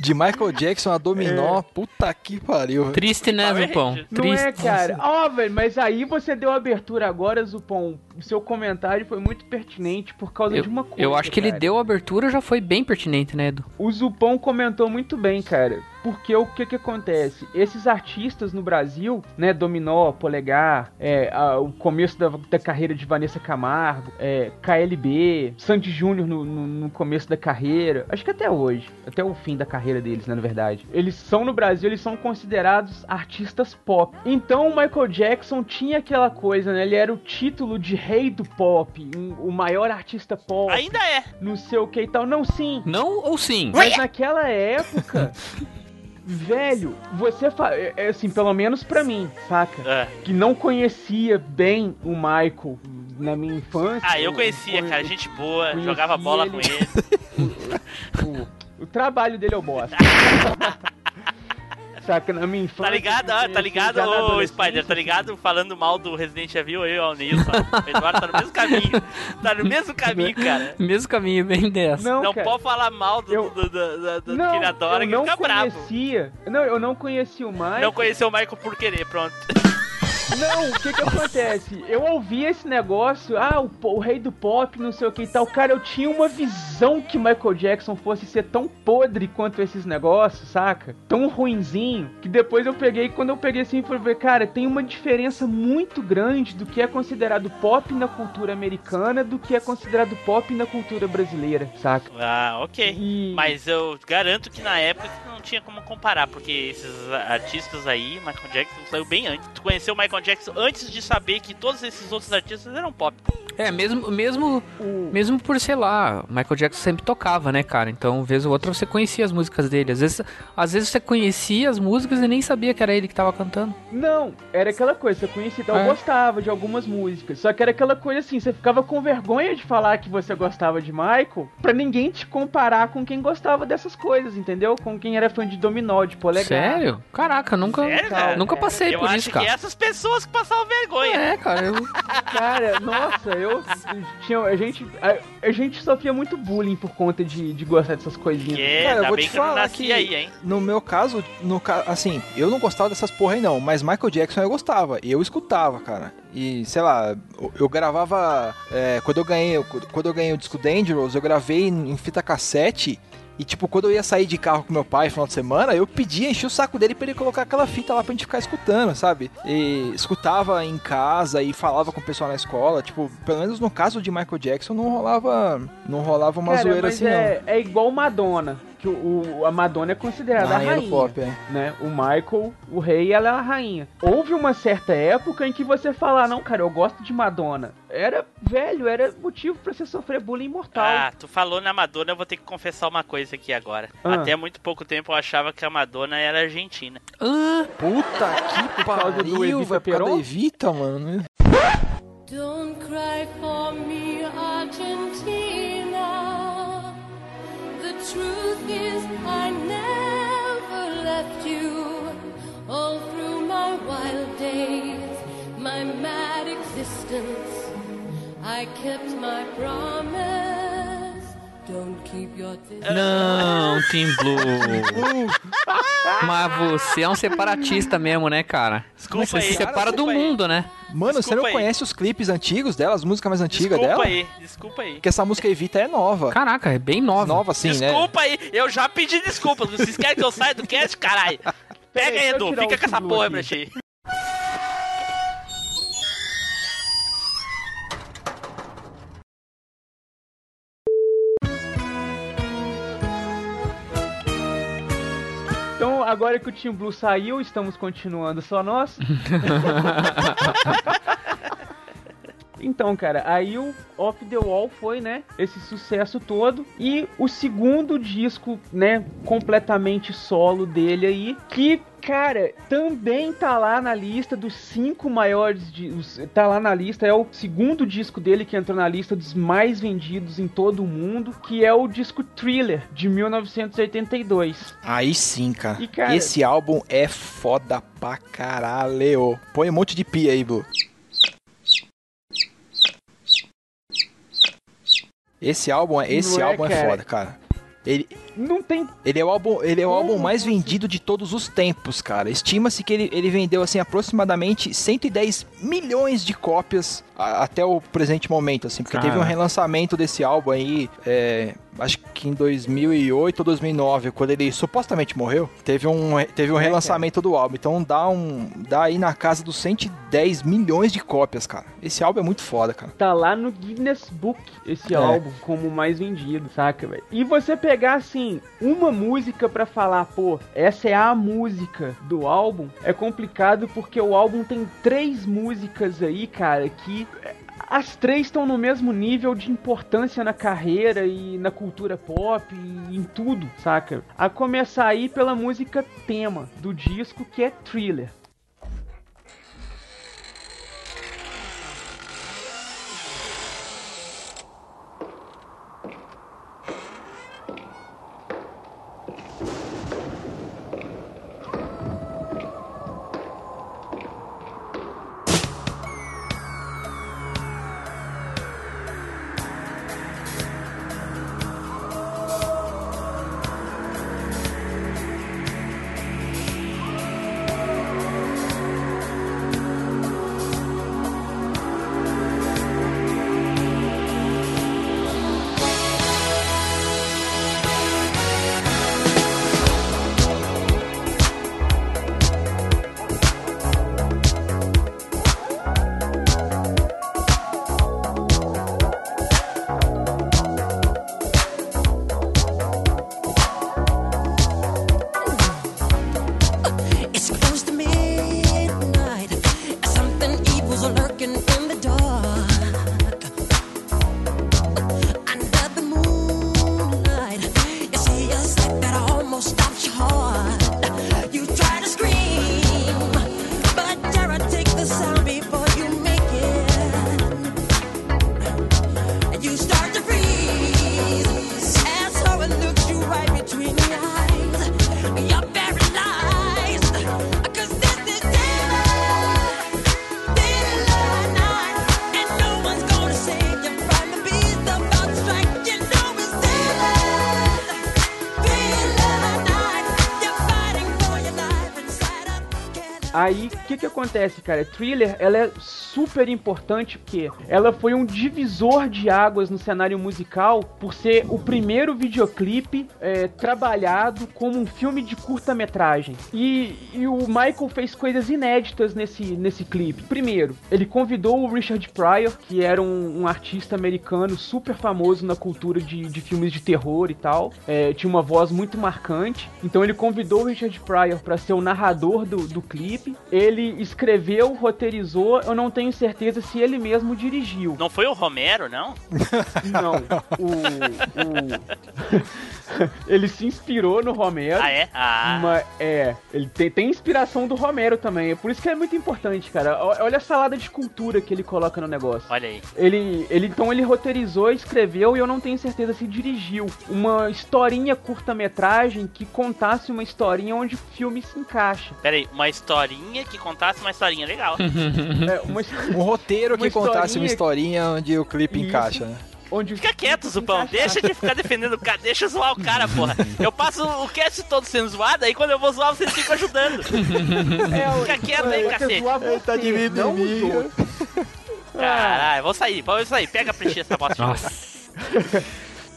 De Michael Jackson a Dominó, puta que pariu. Triste, né, Zupão? Não Triste. é, cara? Ó, velho, mas aí você deu abertura agora, Zupão. O seu comentário foi muito pertinente por causa Eu, de uma coisa. eu acho que ele cara. deu a abertura, já foi bem pertinente, né, Edu? O Zupão comentou muito bem, cara. Porque o que que acontece? Esses artistas no Brasil, né, Dominó, Polegar, é, a- o começo da, da carreira de Vanessa Camargo, é, KLB, Sandy Júnior no, no- no começo da carreira, acho que até hoje, até o fim da carreira deles, né, na verdade. Eles são no Brasil, eles são considerados artistas pop. Então o Michael Jackson tinha aquela coisa, né, ele era o título de rei do pop, um- o maior artista pop, Ainda é. não sei o que e tal. Não, sim, Não ou sim? mas naquela época, velho, você fa... é, é assim, pelo menos pra mim, saca? Ah, Que não conhecia bem o Michael na minha infância. Ah, eu conhecia, o- cara, gente boa, jogava bola ele. com ele. O, o trabalho dele eu bosta. saca? Na minha infância. Tá ligado? eu Ah, tá ligado, já na ô adolescência, Spider, tá ligado? Falando mal do Resident Evil, eu, o Nilson. O Eduardo tá no mesmo caminho. Tá no mesmo caminho, cara. Mesmo caminho, bem dessa. Não, Não cara. pode falar mal do, Eu- do, do, do- do Não, que ele adora, eu que não fica bravo. conhecia. Não, eu não conhecia o Michael. Não conheceu o Michael por querer, pronto. Não, o que que acontece? Eu ouvi esse negócio, ah, o, o rei do pop, não sei o que e tal. Cara, eu tinha uma visão que Michael Jackson fosse ser tão podre quanto esses negócios, saca? Tão ruinzinho, que depois eu peguei, quando eu peguei assim, fui ver, cara, tem uma diferença muito grande do que é considerado pop na cultura americana do que é considerado pop na cultura brasileira, saca? Ah, ok. E... Mas eu garanto que na época não tinha como comparar, porque esses artistas aí, Michael Jackson saiu bem antes. Tu conheceu o Michael Jackson antes de saber que todos esses outros artistas eram pop. É, mesmo, mesmo, o- mesmo por, sei lá, Michael Jackson sempre tocava, né, cara? Então, vez ou outra, você conhecia as músicas dele. Às vezes, às vezes você conhecia as músicas e nem sabia que era ele que tava cantando. Não, era aquela coisa, você conhecia, então eu É. gostava de algumas músicas. Só que era aquela coisa assim, você ficava com vergonha de falar que você gostava de Michael, pra ninguém te comparar com quem gostava dessas coisas, entendeu? Com quem era fã de Dominó, de Polegar. Sério? Caraca, nunca, Sério, cara? nunca passei eu por acho isso, que cara. essas pessoas que passavam vergonha. É, cara, eu... Cara, nossa, eu tinha, a gente a, a gente sofria muito bullying por conta de, de gostar dessas coisinhas. Que é, Cara, eu vou bem te que falar nasci que- aí, hein? No meu caso, no assim, eu não gostava dessas porra aí não, mas Michael Jackson eu gostava, eu escutava, cara. E, sei lá, eu- eu gravava, é, quando eu ganhei, quando eu ganhei o disco Dangerous, eu gravei em fita cassete E tipo, quando eu ia sair de carro com meu pai no final de semana, eu pedia, enchia o saco dele pra ele colocar aquela fita lá pra gente ficar escutando, sabe? E escutava em casa e falava com o pessoal na escola. Tipo, pelo menos no caso de Michael Jackson, não rolava, não rolava uma Cara, zoeira assim, é, é igual Madonna. Que o, a Madonna é considerada a Rainha do rainha. pop, é. né? O Michael, o rei, ela é a rainha. Houve uma certa época em que você falar, não, cara, eu gosto de Madonna. Era velho, era motivo pra você sofrer bullying mortal. Ah, tu falou na Madonna, eu vou ter que confessar uma coisa aqui agora. Ah. Até muito pouco tempo eu achava que a Madonna era argentina. Ah, Puta que do pariu, Evita vai por causa Peron? Evita, mano. Don't cry for me, Argentina. Truth is, I never left you. All through my wild days, my mad existence, I kept my promise. Não, Team Blue. Mas você é um separatista mesmo, né, cara? Desculpa você aí, se separa do desculpa aí. mundo, né? Mano, você Desculpa não aí. conhece os clipes antigos dela, as músicas mais antigas Desculpa dela? aí, desculpa aí. Porque essa música Evita é nova. Caraca, é bem nova. Nova assim, né? Desculpa aí, eu já pedi desculpas. Vocês querem que eu saia do cast, caralho? Pega aí, Edu, fica com essa porra aqui. Agora que o Team Blue saiu, estamos continuando só nós. Então, cara, aí o Off the Wall foi, né, esse sucesso todo. E o segundo disco, né, completamente solo dele aí, que, cara, também tá lá na lista dos cinco maiores. di- os- Tá lá na lista, é o segundo disco dele que entrou na lista dos mais vendidos em todo o mundo, que é o disco Thriller, de 1982. Aí sim, cara. E, cara- Esse álbum é foda pra caralho. Põe um monte de pia aí, Blue. Esse álbum, é- esse Não é, álbum é cara? foda, cara. Ele, Não tem ele é o álbum, ele é o álbum mais você- vendido de todos os tempos, cara. Estima-se que ele, ele vendeu assim aproximadamente 110 milhões de cópias a- até o presente momento, assim, porque teve um relançamento desse álbum aí, é, acho que em 2008 ou 2009, quando ele supostamente morreu, teve um, teve um É, relançamento do álbum. Então dá um, dá aí na casa dos 110 milhões de cópias, cara. Esse álbum é muito foda, cara. tá lá no Guinness Book esse É. álbum como mais vendido, saca, velho? E você pegar assim uma música pra falar, pô, essa é a música do álbum, é complicado porque o álbum tem três músicas aí, cara, que é, as três estão no mesmo nível de importância na carreira e na cultura pop e em tudo, saca? A começar aí pela música tema do disco que é Thriller. Aí, o que que acontece, cara? Thriller, ela é super importante porque ela foi um divisor de águas no cenário musical por ser o primeiro videoclipe é, trabalhado como um filme de curta-metragem. E, e o Michael fez coisas inéditas nesse, nesse clipe. Primeiro, ele convidou o Richard Pryor, que era um, um artista americano super famoso na cultura de, de filmes de terror e tal. É, tinha uma voz muito marcante. Então ele convidou o Richard Pryor para ser o narrador do, do clipe. Ele escreveu, roteirizou. Eu não tenho certeza se ele mesmo dirigiu. Não foi o Romero, não? Não, o, o- ele se inspirou no Romero. Ah, é? Ah. Mas, é, ele tem, tem inspiração do Romero também. É por isso que é muito importante, cara. Olha a salada de cultura que ele coloca no negócio. Olha aí. Ele, ele então ele roteirizou, escreveu e eu não tenho certeza se dirigiu uma historinha curta-metragem que contasse uma historinha onde o filme se encaixa. Pera aí, uma historinha que contasse uma historinha legal. É, uma, Um roteiro Uma que contasse uma historinha- historinha onde o clipe Isso. encaixa, né? Onde Fica quieto, Zupão. Deixa de ficar defendendo o cara. Deixa eu zoar o cara, porra. Eu passo o cast todo sendo zoado, aí quando eu vou zoar, vocês ficam ajudando. É, Fica quieto aí, cacete. Ele tá você, dividindo não. Caralho, vou sair, vou sair. Pega a preencher essa bosta. Nossa.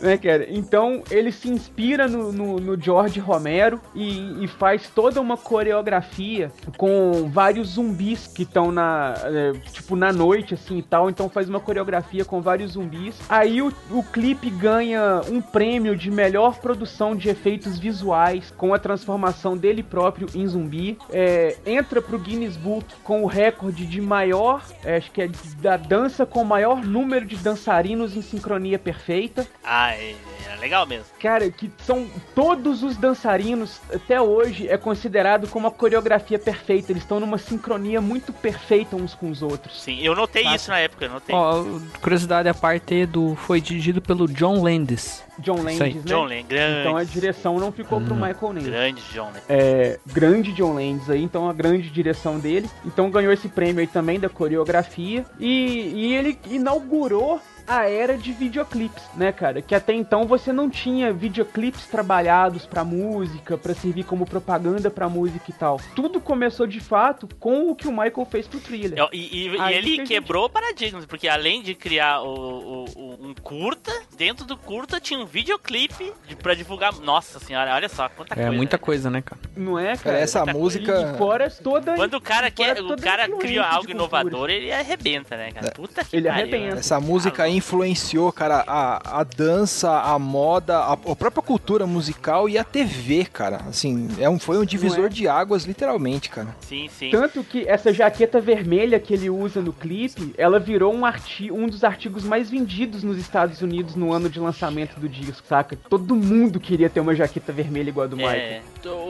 Né, cara? Então ele se inspira no, no, no George Romero e, e faz toda uma coreografia com vários zumbis que estão na é, tipo na noite assim e tal. Então faz uma coreografia com vários zumbis. Aí o, o clipe ganha um prêmio de melhor produção de efeitos visuais com a transformação dele próprio em zumbi. É, entra pro Guinness Book com o recorde de maior, é, acho que é da dança com maior número de dançarinos em sincronia perfeita. Ah, é, é legal mesmo. Cara, que são todos os dançarinos, até hoje, é considerado como a coreografia perfeita. Eles estão numa sincronia muito perfeita uns com os outros. Sim, eu notei isso na época, eu notei. Ó, curiosidade à parte do foi dirigido pelo John Landis. John. Landis, né? John Lennon, grande. Então a direção não ficou pro Michael Landis. Grande John Lennon. É, grande John Landis aí, então a grande direção dele. Então ganhou esse prêmio aí também da coreografia. E, e ele inaugurou a era de videoclipes, né, cara? Que até então você não tinha videoclipes trabalhados pra música, pra servir como propaganda pra música e tal. Tudo começou de fato com o que o Michael fez pro thriller. É, E, e- e Aí que ele gente- quebrou paradigmas, porque além de criar o, o- o- um curta, dentro do curta tinha um videoclipe de, pra divulgar. Nossa senhora, olha só quanta É coisa. muita né? coisa, né, cara? Não é, cara? Cara, essa muita música. E fora toda. Quando o cara quer, o cara cria algo inovador, ele arrebenta, né, cara? Puta que Ele pariu, arrebenta. né? Essa música aí influenciou, cara, a, a dança, a moda, a, a própria cultura musical e a TV, cara. Assim, é um, foi um divisor é? de águas, literalmente, cara. Sim, sim. Tanto que essa jaqueta vermelha que ele usa no clipe, ela virou um, arti um dos artigos mais vendidos nos Estados Unidos no ano de lançamento do disco, saca? Todo mundo queria ter uma jaqueta vermelha igual a do. É,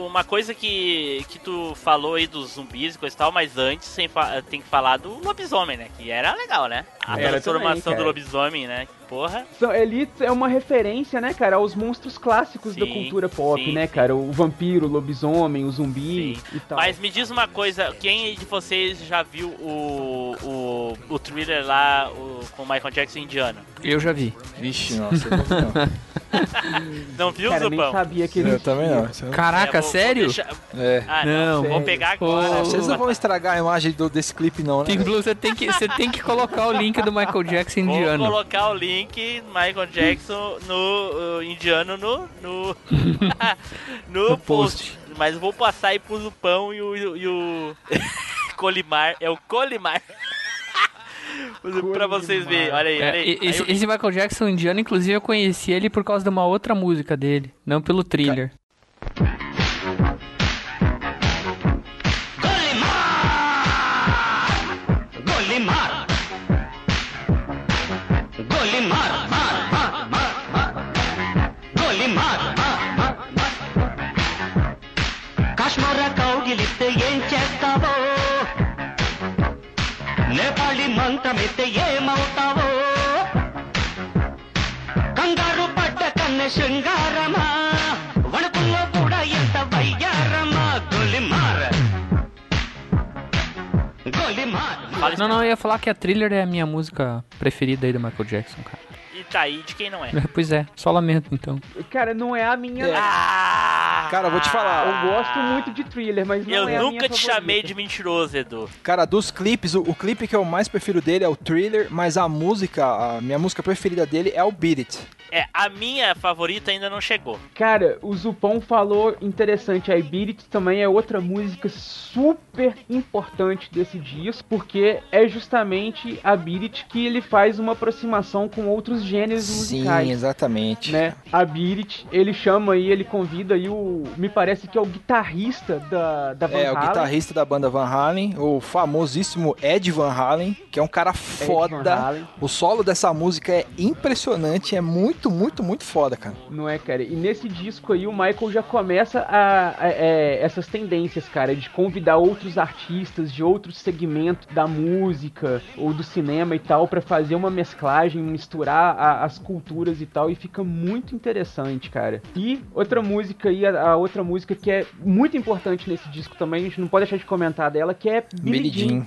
uma coisa que, que tu falou aí dos zumbis e coisa e tal, mas antes tem que falar do lobisomem, né? Que era legal, né? A Era transformação também, do lobisomem, né? Porra. São- Ele é uma referência, né, cara, aos monstros clássicos da Sim, cultura pop, sim, né, sim. cara? O vampiro, o lobisomem, o zumbi Sim. e tal. Mas me diz uma coisa, quem de vocês já viu o, o, o thriller lá o- com o Michael Jackson indiano? Eu já vi. Vixe, nossa, eu não. Viu, cara, nem Zupão? sabia que ele eu também não. Eu- Caraca, É, vou- vou sério? deixar- É. Ah, não, Não. vou pegar agora. Ah, Vocês não vão estragar a imagem do, desse clipe, não, né? Tem Blue, você tem que, você tem que colocar o link do Michael Jackson Vou indiano. colocar o link Michael Jackson no uh, indiano no no, no, No post. Mas vou passar aí pro Zupão e o, e o Colimar. É o Colimar. pra vocês verem. Olha aí, olha É, aí. e- esse, Aí eu- esse Michael Jackson indiano, inclusive, eu conheci ele por causa de uma outra música dele, não pelo thriller. Nepali మంత్రమిస్తే ఏమవుతావో కంగారు పడ్డ కన్నె శృంగారమా వణుకుల్లో కూడా ఎంత వయ్యారమా గొలి మార గొలి మార Fala Não, não, eu ia falar que a thriller é a minha música preferida aí do Michael Jackson, cara. E cair de quem não é. Pois é, só lamento então. Cara, não é a minha. É. Ah! Cara, eu vou te falar. Eu gosto muito de thriller, mas não Eu é nunca minha te favorita. chamei de mentiroso, Edu. Cara, dos clipes, o, o clipe que eu mais prefiro dele é o Thriller, mas a música, a minha música preferida dele é o Beat It. É, a minha favorita ainda não chegou. Cara, o Zupão falou interessante. A Beat It também é outra música super importante desse disco, porque é justamente a Beat It que ele faz uma aproximação com outros gêneros musicais. Sim, exatamente. Né? A Beat It, ele chama aí, ele convida aí o. Me parece que é o guitarrista da, da Van É, o Halen. guitarrista da banda Van Halen, o famosíssimo Ed Van Halen, que é um cara foda. Halen. O solo dessa música é impressionante, é muito, muito, muito foda, cara. Não é, cara? E nesse disco aí o Michael já começa a, a- é, essas tendências, cara, de convidar outros artistas de outros segmentos da música ou do cinema e tal pra fazer uma mesclagem, misturar a- as culturas e tal, e fica muito interessante, cara. E outra música aí, a, a outra música que é muito importante nesse disco também, a gente não pode deixar de comentar dela, que é Billie, Jean.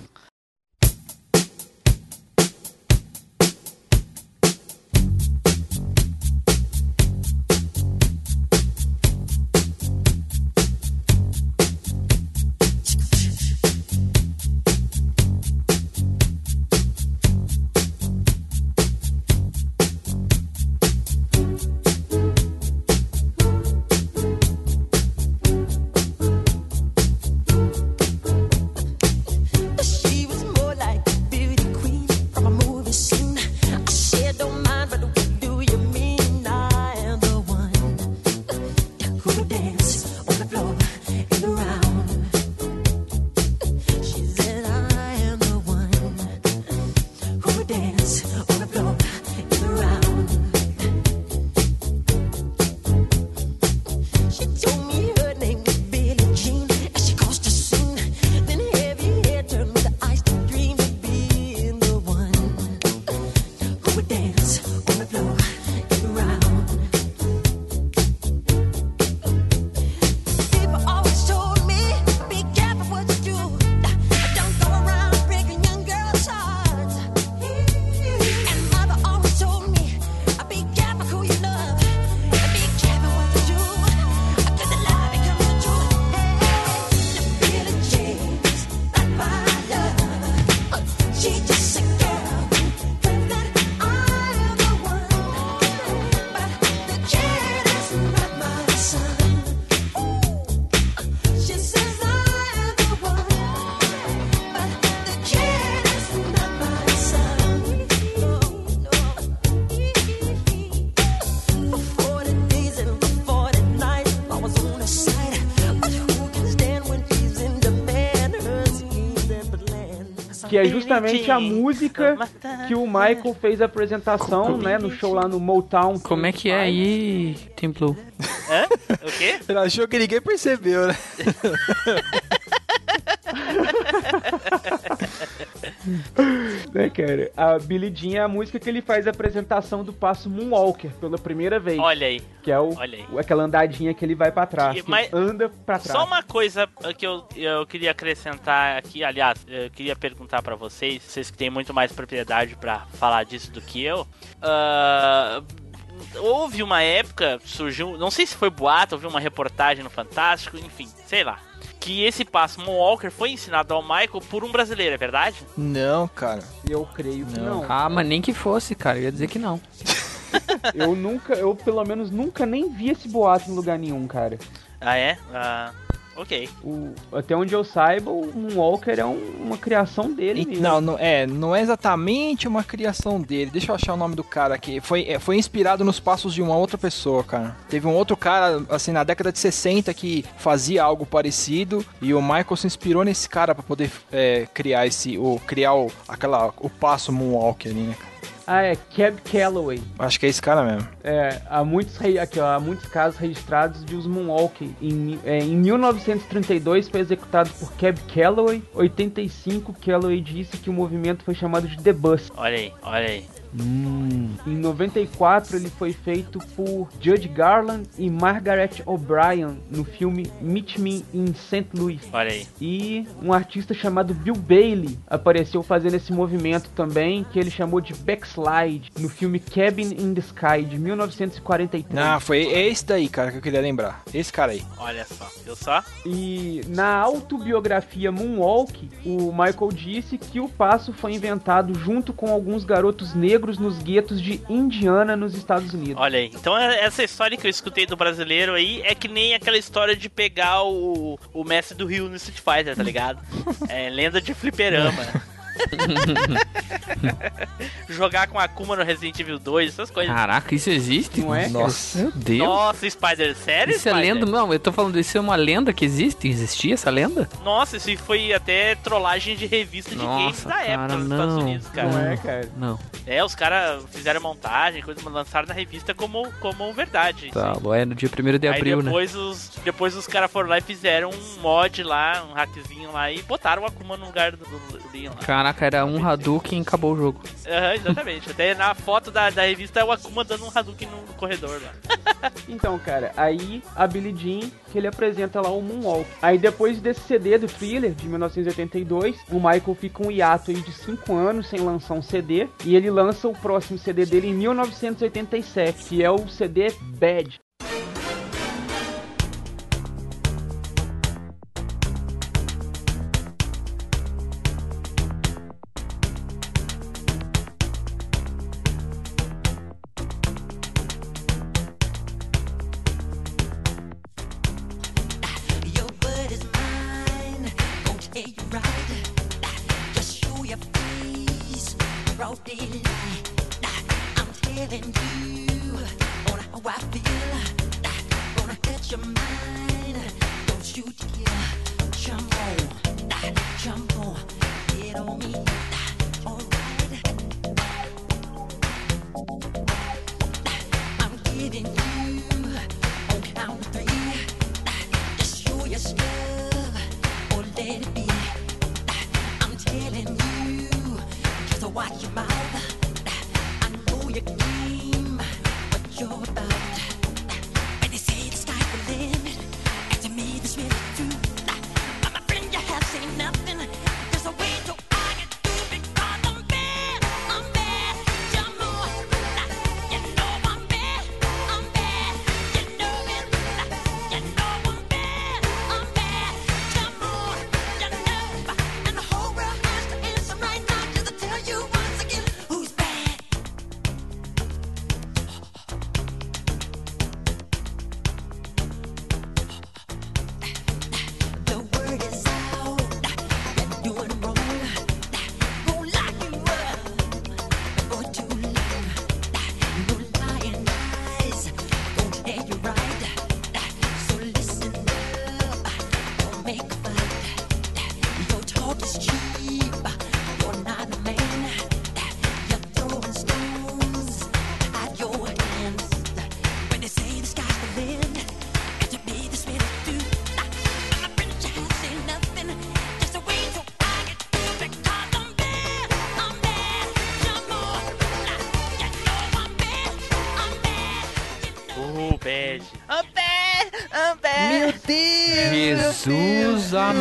Que é justamente a música que o Michael fez a apresentação, né, no show lá no Motown. Como é que é aí, Templo? Hã? O quê? Ele achou que ninguém percebeu, né? né, cara? A Billie Jean é a música que ele faz a apresentação do passo Moonwalker pela primeira vez. Olha aí. que é o, aquela andadinha que ele vai pra trás. Que- mas- anda pra trás. Só uma coisa que eu, eu queria acrescentar aqui, aliás, eu queria perguntar pra vocês, vocês que têm muito mais propriedade pra falar disso do que eu. ah, houve uma época, surgiu, não sei se foi boato, houve uma reportagem no Fantástico, enfim, sei lá. Que esse passo Moonwalker foi ensinado ao Michael por um brasileiro, é verdade? Não, cara. Eu creio que não. Ah, mas nem que fosse, cara. Eu ia dizer que não. Eu nunca, eu pelo menos nunca nem vi esse boato em lugar nenhum, cara. Ah, é? Ah, ok. O, até onde eu saiba, o Moonwalker é um- uma criação dele E- mesmo. Não, não é, não é exatamente uma criação dele. Deixa eu achar o nome do cara aqui. Foi, é, foi inspirado nos passos de uma outra pessoa, cara. Teve um outro cara, assim, na década de 60 que fazia algo parecido e o Michael se inspirou nesse cara pra poder é, criar esse, o criar o, aquela, o passo Moonwalk ali, né? cara? Ah, é Cab Calloway. Acho que é esse cara mesmo. É, há muitos, rei- aqui, ó, há muitos casos registrados de os Moonwalk. Em, é, em 1932 foi executado por Cab Calloway. 85 Calloway disse que o movimento foi chamado de The Bus. Olha aí, olha aí. Hum, Em 94 ele foi feito por Judge Garland e Margaret O'Brien no filme Meet Me in St. Louis. Olha aí. E um artista chamado Bill Bailey apareceu fazendo esse movimento também, que ele chamou de backslide, no filme Cabin in the Sky de 1943. Ah, foi esse daí, cara, que eu queria lembrar. Esse cara aí. Olha só. Viu só? E na autobiografia Moonwalk, o Michael disse que o passo foi inventado junto com alguns garotos negros nos guetos de Indiana, nos Estados Unidos. Olha aí. Então é- essa história que eu escutei do brasileiro aí é que nem aquela história de pegar o, o mestre do Rio no Street Fighter, tá ligado? É lenda de fliperama. Jogar com a Akuma no Resident Evil 2, essas coisas. caraca, isso existe? Não é? Nossa. Meu Deus. Nossa, Spider, sério? Isso é Spider? lenda? Não, eu tô falando, isso é uma lenda que existe? Existia essa lenda? Nossa, isso foi até trollagem de revista de games Nossa, da época cara, nos não. Estados Unidos, cara. Não é, cara? Não. É, os caras fizeram montagem, coisa, lançaram na revista como, como verdade. Tá, aí. é no dia 1 de Aí abril, né? depois os, depois os caras foram lá e fizeram um mod lá, um hackzinho lá e botaram o Akuma no lugar do, do Leon lá. Caraca, era um Hadouken e acabou o jogo. Aham, exatamente. Até na foto da, da revista é o Akuma dando um Hadouken no corredor lá. Então, cara, aí a Billie Jean, que ele apresenta lá o Moonwalk. Aí depois desse CD do Thriller, de 1982, o Michael fica um hiato aí de 5 anos sem lançar um CD. E ele lança o próximo CD dele em 1987, que é o CD Bad.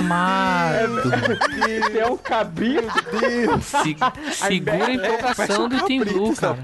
Amado. Isso é um cabelo. Se- segura a empolgação do Team Blue, cara.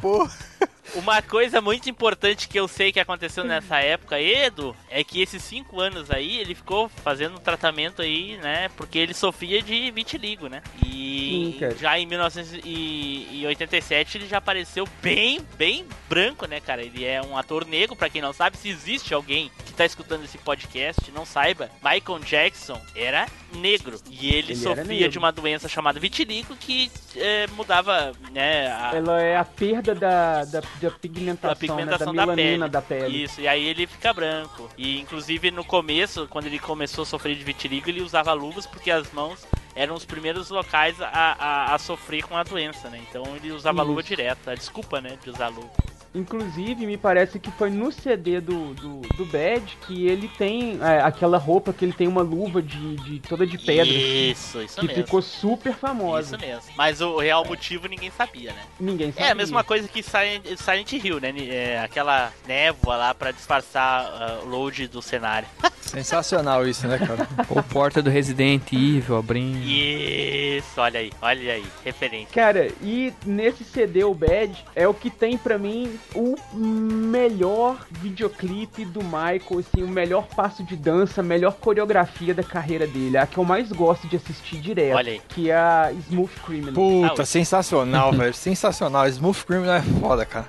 Uma coisa muito importante que eu sei que aconteceu nessa época, Edu, é que esses cinco anos aí ele ficou fazendo um tratamento aí, né? Porque ele sofria de vitiligo, né? E Sim, já em 1987 ele já apareceu bem, bem branco, né, cara? Ele é um ator negro, pra quem não sabe, se existe alguém que tá escutando esse podcast, não saiba, Michael Jackson era negro e ele, Ele sofria de uma doença chamada vitiligo que eh, mudava, né? a- Ela é a perda da, da, da pigmentação, da né, pigmentação da da, melanina pele. da pele. Isso, e aí ele fica branco. E inclusive no começo, quando ele começou a sofrer de vitiligo, ele usava luvas porque as mãos eram os primeiros locais a, a, a sofrer com a doença, né? Então ele usava Isso. luva direto. A desculpa, né, de usar luva. Inclusive, me parece que foi no CD do, do, do Bad que ele tem é, aquela roupa que ele tem uma luva de, de toda de pedra. Isso, isso que mesmo. ficou super famosa. Isso mesmo. Mas o real motivo ninguém sabia, né? Ninguém sabia. É a mesma coisa que Silent, Silent Hill, né? É, aquela névoa lá pra disfarçar ah, o load do cenário. Sensacional isso, né, cara? Ou porta do Resident Evil abrindo. Isso, olha aí, olha aí, referência. Cara, e nesse CD, o Bad, é o que tem pra mim o melhor videoclipe do Michael, assim, o melhor passo de dança, a melhor coreografia da carreira dele, a que eu mais gosto de assistir direto, Olha aí. que é a Smooth Criminal. Puta, sensacional, velho. Sensacional. Smooth Criminal é foda, cara.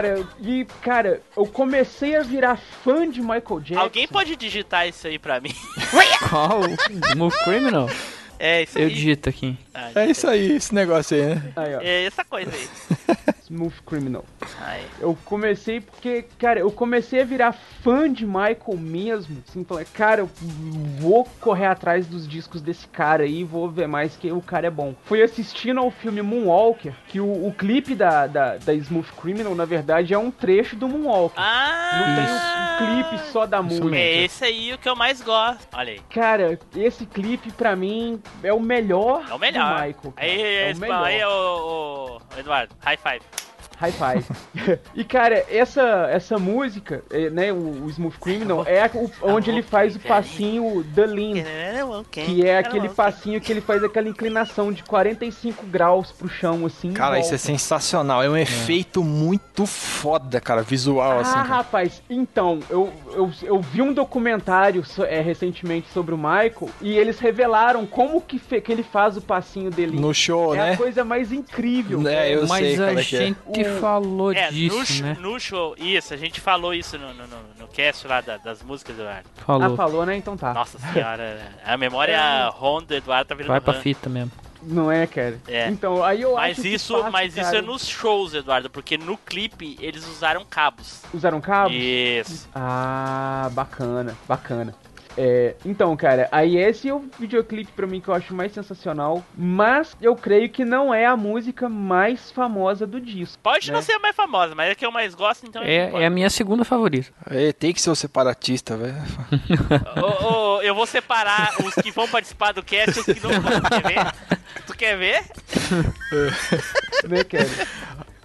Cara, e cara, eu comecei a virar fã de Michael Jackson. Alguém pode digitar isso aí pra mim? Qual? Smooth Criminal? É, isso aí. Eu digito aqui. Ah, É isso aí, esse negócio aí, né? Aí, ó, É essa coisa aí. Smooth Criminal. Aí. Eu comecei porque, cara, eu comecei a virar fã de Michael mesmo. Assim, falei, cara, eu vou correr atrás dos discos desse cara aí, vou ver mais que o cara é bom. Fui assistindo ao filme Moonwalker, que o, o clipe da, da, da Smooth Criminal, na verdade, é um trecho do Moonwalker. Não tem Ah! um, um clipe só da música. É esse aí o que eu mais gosto. Olha aí. Cara, esse clipe pra mim é o melhor, É o melhor. do Michael. cara. Aí, é o melhor. aí o, o Eduardo, high five. High five. e cara, essa, essa música, é, né, o, o Smooth Criminal, é a- o- onde ele faz o passinho The Lean. Que é aquele passinho que ele faz aquela inclinação de 45 graus pro chão, assim. Cara, isso é sensacional. É um efeito muito foda, cara, visual, assim. Ah, rapaz, então, eu, eu, eu vi um documentário é, recentemente sobre o Michael e eles revelaram como que, fe- que ele faz o passinho dele. No show, é né? a coisa mais incrível. É, eu Mas sei a qual é que é. Gente falou É, no, disso, sh- né? no show, isso, a gente falou isso no, no, no- no cast lá da- das músicas do Eduardo. Falou. Ah, falou, né? Então tá. Nossa senhora, a memória ROM do Eduardo tá virando Vai pra RAM. fita mesmo. Não é, cara? É. Então, aí eu Mas acho que isso, passa, mas isso cara. é nos shows, Eduardo, porque no clipe eles usaram cabos. Usaram cabos? Isso. Ah, bacana, bacana. É, então, cara, aí esse é o videoclipe pra mim que eu acho mais sensacional, mas eu creio que não é a música mais famosa do disco. Pode né? não ser a mais famosa, mas é a que eu mais gosto, então. É, é a minha segunda favorita. É, tem que ser o separatista, velho. Ô, ô, eu vou separar os que vão participar do cast e os que não vão. Quer ver? Tu quer ver? né, cara?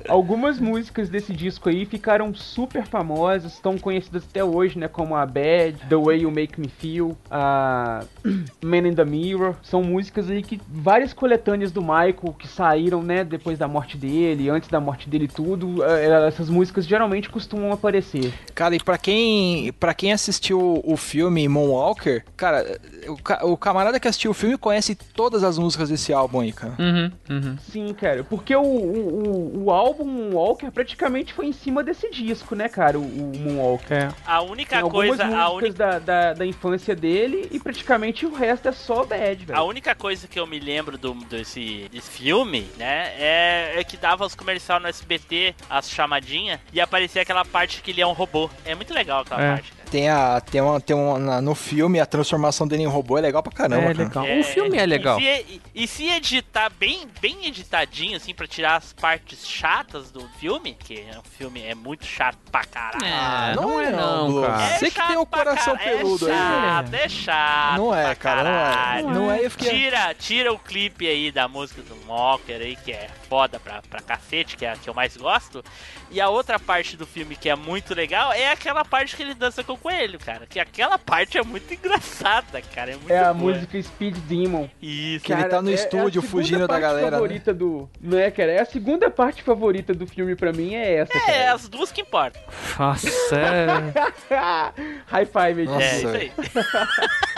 Algumas músicas desse disco aí ficaram super famosas, estão conhecidas até hoje, né? Como a Bad, The Way You Make Me Feel, a Man in the Mirror. São músicas aí que várias coletâneas do Michael que saíram, né, depois da morte dele, antes da morte dele e tudo, eh, essas músicas geralmente costumam aparecer. Cara, e pra quem, pra quem assistiu o filme Moonwalker, cara, o, o camarada que assistiu o filme conhece todas as músicas desse álbum aí, cara. Uhum, uhum. Sim, cara, porque o, o, o, o álbum Moonwalker praticamente foi em cima desse disco, né, cara, o, o Moonwalker. É. A Tem única algumas coisa, a músicas única, da, da, da infância dele e praticamente o resto é só bad, velho. a única coisa que eu me lembro do, desse, desse filme, né, é, é que dava os comerciais no SBT, as chamadinhas, e aparecia aquela parte que ele é um robô. É muito legal aquela É. parte, cara. Tem a tem uma, tem uma na- no filme a transformação dele em robô é legal pra caramba, É cara. legal. O filme é legal. E se, e- e se editar bem, bem editadinho, assim, pra tirar as partes chatas do filme, que é um filme é muito chato pra caralho. É, não é não, Blue. cara. Você que tem o coração cara- peludo é aí. chato, É chato, Não é, cara, não é. Não é, eu fiquei- Tira, tira o clipe aí da música do Mocker aí, que é foda pra, pra cacete, que é a que eu mais gosto. E a outra parte do filme que é muito legal é aquela parte que ele dança com o coelho, cara. Que aquela parte é muito engraçada, cara. É muito É a música Speed Demon. Isso. Que ele tá no é- é estúdio segunda fugindo da galera, né? favorita do. Não é, cara? É a segunda parte favorita do filme pra mim é essa, É, cara. as duas que importam. Nossa, é... High five. Nossa, é, isso velho.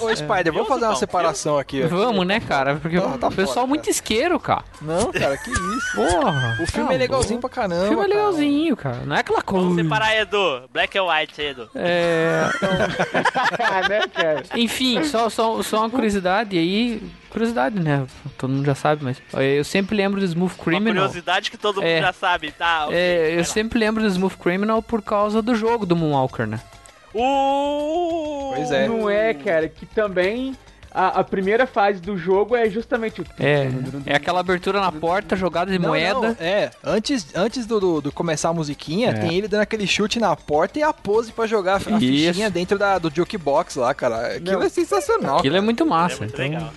Ô, Spider, vamos fazer uma Deus, separação aqui, ó. Vamos, né, cara? Porque Tá- tá o pessoal é muito isqueiro, cara. Não, cara, que isso. Porra. O filme tá é legalzinho bom. pra caramba. O filme é cara. legalzinho, cara. Não é aquela Vamos coisa. separar, Edu. Black and White, Edu. É... né, cara? Enfim, só, só, só uma curiosidade aí. Curiosidade, né? Todo mundo já sabe, mas. Eu sempre lembro do Smooth Uma Criminal. curiosidade que todo mundo É. já sabe, tá? ok, É, eu lá. sempre lembro do Smooth Criminal por causa do jogo do Moonwalker, né? Uh! Pois é. Não é, cara, que também a, a primeira fase do jogo é justamente o. É, é aquela abertura na porta, jogada de Não, moeda. não, é, antes, antes do, do, do começar a musiquinha, É. tem ele dando aquele chute na porta e a pose pra jogar a Isso. fichinha dentro da, do jukebox lá, cara. Aquilo Não. é sensacional. Aquilo é muito É massa. muito então, legal.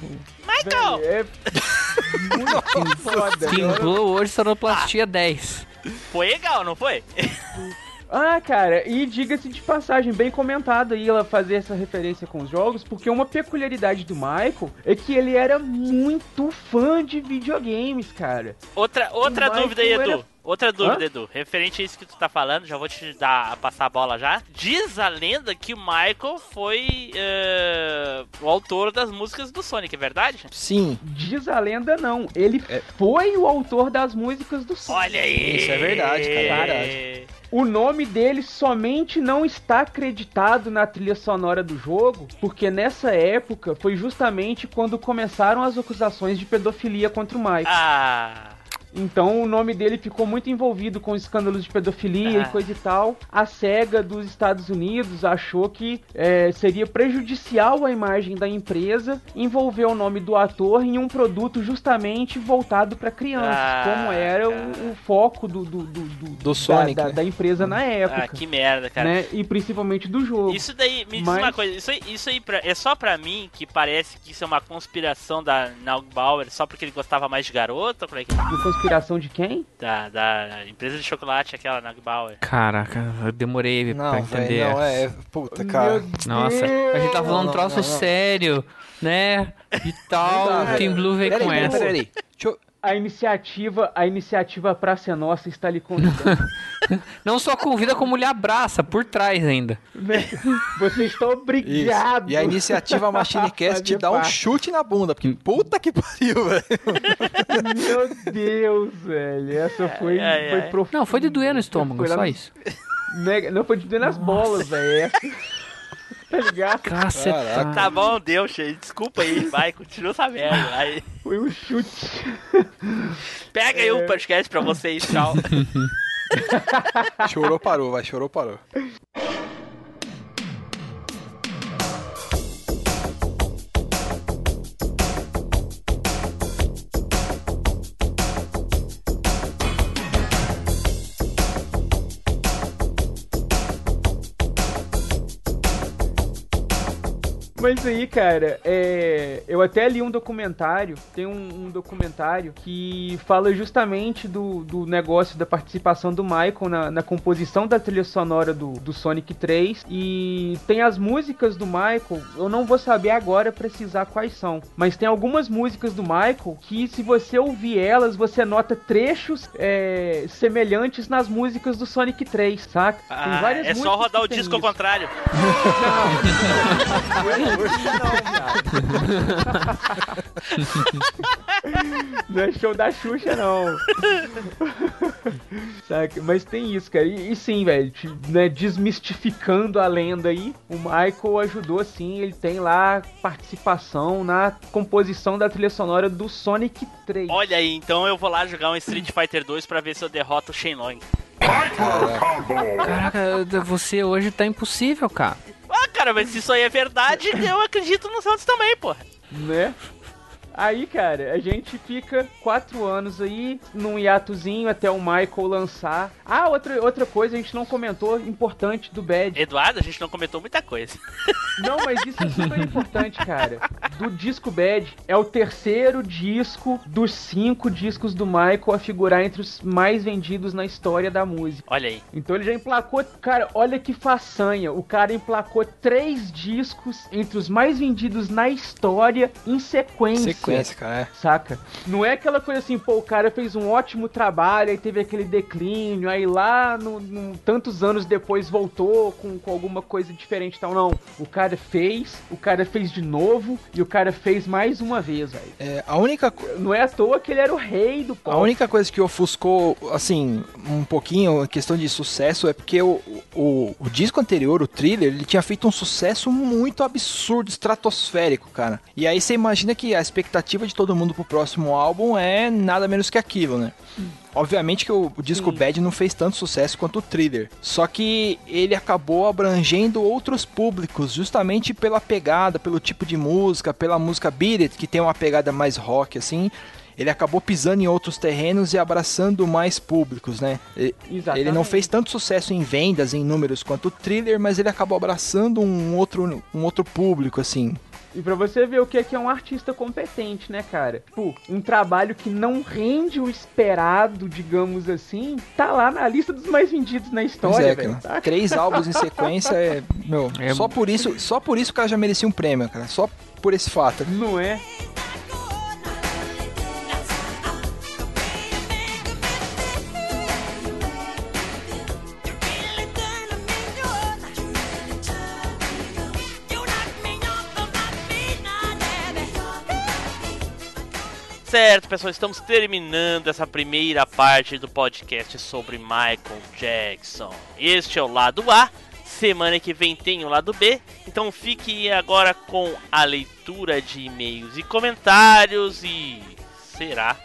Michael! É muito foda. Blue hoje sonoplastia 10. Foi legal, não foi? Ah, cara, e diga-se de passagem, bem comentado aí ela fazer essa referência com os jogos, porque uma peculiaridade do Michael é que ele era muito fã de videogames, cara. Outra, outra dúvida aí, Edu. era- Outra dúvida, Hã? Edu. Referente a isso que tu tá falando, já vou te dar passar a bola já. Diz a lenda que o Michael foi eh, o autor das músicas do Sonic, é verdade? Sim, Diz a lenda, não. Ele foi o autor das músicas do Sonic. Olha aí! Isso é verdade, cara, é verdade. O nome dele somente não está acreditado na trilha sonora do jogo, porque nessa época foi justamente quando começaram as acusações de pedofilia contra o Michael. Ah, Então o nome dele ficou muito envolvido com escândalos de pedofilia Ah. e coisa e tal. A SEGA dos Estados Unidos achou que é, seria prejudicial à imagem da empresa envolver o nome do ator em um produto justamente voltado para crianças, Ah, como era o, o foco do, do, do, do- Do da- Sonic, da, né? da empresa na ah, época. que merda, cara. né? E principalmente do jogo. Isso daí, me diz Mas- uma coisa, isso aí, isso aí pra- é só pra mim que parece que isso é uma conspiração da Naugbauer só porque ele gostava mais de garota? Como é que é? De quem? Da, da empresa de chocolate, aquela Naugbauer. Caraca, eu demorei pra não, entender. velho, não, é, puta, cara. Nossa, a gente tá falando Não, um não, troço não, não. sério, né? E tal, Não dá, o velho. Team Blue vem Peraí, com peraí, essa. peraí. Deixa eu... A iniciativa, a iniciativa Praça é Nossa está lhe convidando. Não só convida, como lhe abraça por trás ainda. Você está Isso. obrigado. E a iniciativa Machine Cast te dá um parte. chute na bunda, porque puta que pariu, velho. Meu Deus, velho. Essa foi, ai, foi ai. profunda. Não, foi de doer no estômago, só isso. Mega- Não, foi de doer nas bolas, velho. Tá ligado? Caceta. Tá bom, deu, cheio. Desculpa aí, vai, continua essa merda. Aí, Foi um chute. pega aí o podcast pra vocês, tchau. Chorou, parou, vai, chorou, parou. Mas aí, cara, é, eu até li um documentário, tem um, um documentário que fala justamente do, do negócio da participação do Michael na, na composição da trilha sonora do, do Sonic 3 e tem as músicas do Michael, eu não vou saber agora precisar quais são, mas tem algumas músicas do Michael que se você ouvir elas, você nota trechos é, semelhantes nas músicas do Sonic 3, saca? Tem Ah, várias é só rodar o disco ao isso. contrário. Não é show da Xuxa, não. Saca? Mas tem isso, cara. E, e sim, velho, né, desmistificando a lenda aí, o Michael ajudou sim, ele tem lá participação na composição da trilha sonora do Sonic 3. Olha aí, então eu vou lá jogar um Street Fighter 2 pra ver se eu derroto o Shenlong. Caraca, você hoje tá impossível, cara. Ah, cara, mas se isso aí é verdade, eu acredito nos outros também, porra. né? Aí, cara, a gente fica quatro anos aí num hiatozinho até o Michael lançar. Ah, outra, outra coisa a gente não comentou, importante do Bad. Eduardo, a gente não comentou muita coisa. Não, mas isso é super importante, cara. Do disco Bad, é o terceiro disco dos cinco discos do Michael a figurar entre os mais vendidos na história da música. Olha aí. Então ele já emplacou. Cara, olha que façanha. O cara emplacou três discos entre os mais vendidos na história em sequência. Cara. é. Saca? Não é aquela coisa assim, pô, o cara fez um ótimo trabalho, aí teve aquele declínio, aí lá, no, no- tantos anos depois voltou com, com alguma coisa diferente e tal. Não. O cara fez, o cara fez de novo e o cara fez mais uma vez, velho. É, a única Não é à toa que ele era o rei do A pop. única coisa que ofuscou, assim, um pouquinho a questão de sucesso é porque o, o, o disco anterior, o thriller, ele tinha feito um sucesso muito absurdo, estratosférico, cara. E aí você imagina que a expectativa de todo mundo pro próximo álbum é nada menos que aquilo, né? Obviamente que o, o disco Sim. Bad não fez tanto sucesso quanto o Thriller. Só que ele acabou abrangendo outros públicos, justamente pela pegada, pelo tipo de música, pela música Beat It, que tem uma pegada mais rock, assim. Ele acabou pisando em outros terrenos e abraçando mais públicos, né? Exatamente. Ele não fez tanto sucesso em vendas, em números, quanto o Thriller, mas ele acabou abraçando um outro, um outro público, assim. E pra você ver o que é que é um artista competente, né, cara? Tipo, um trabalho que não rende o esperado, digamos assim, tá lá na lista dos mais vendidos na Pois história, é, velho. cara. saca? Três álbuns em sequência é. Meu, É só por isso, só por isso o cara já merecia um prêmio, cara. Só por esse fato. Não é? Certo, pessoal, estamos terminando essa primeira parte do podcast sobre Michael Jackson. Este é o lado A. Semana que vem tem o lado B. Então fique agora com a leitura de e-mails e comentários e será,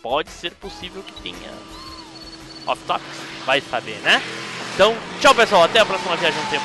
pode ser possível que tenha off topics, vai saber, né? Então, tchau pessoal, até a próxima viagem no tempo.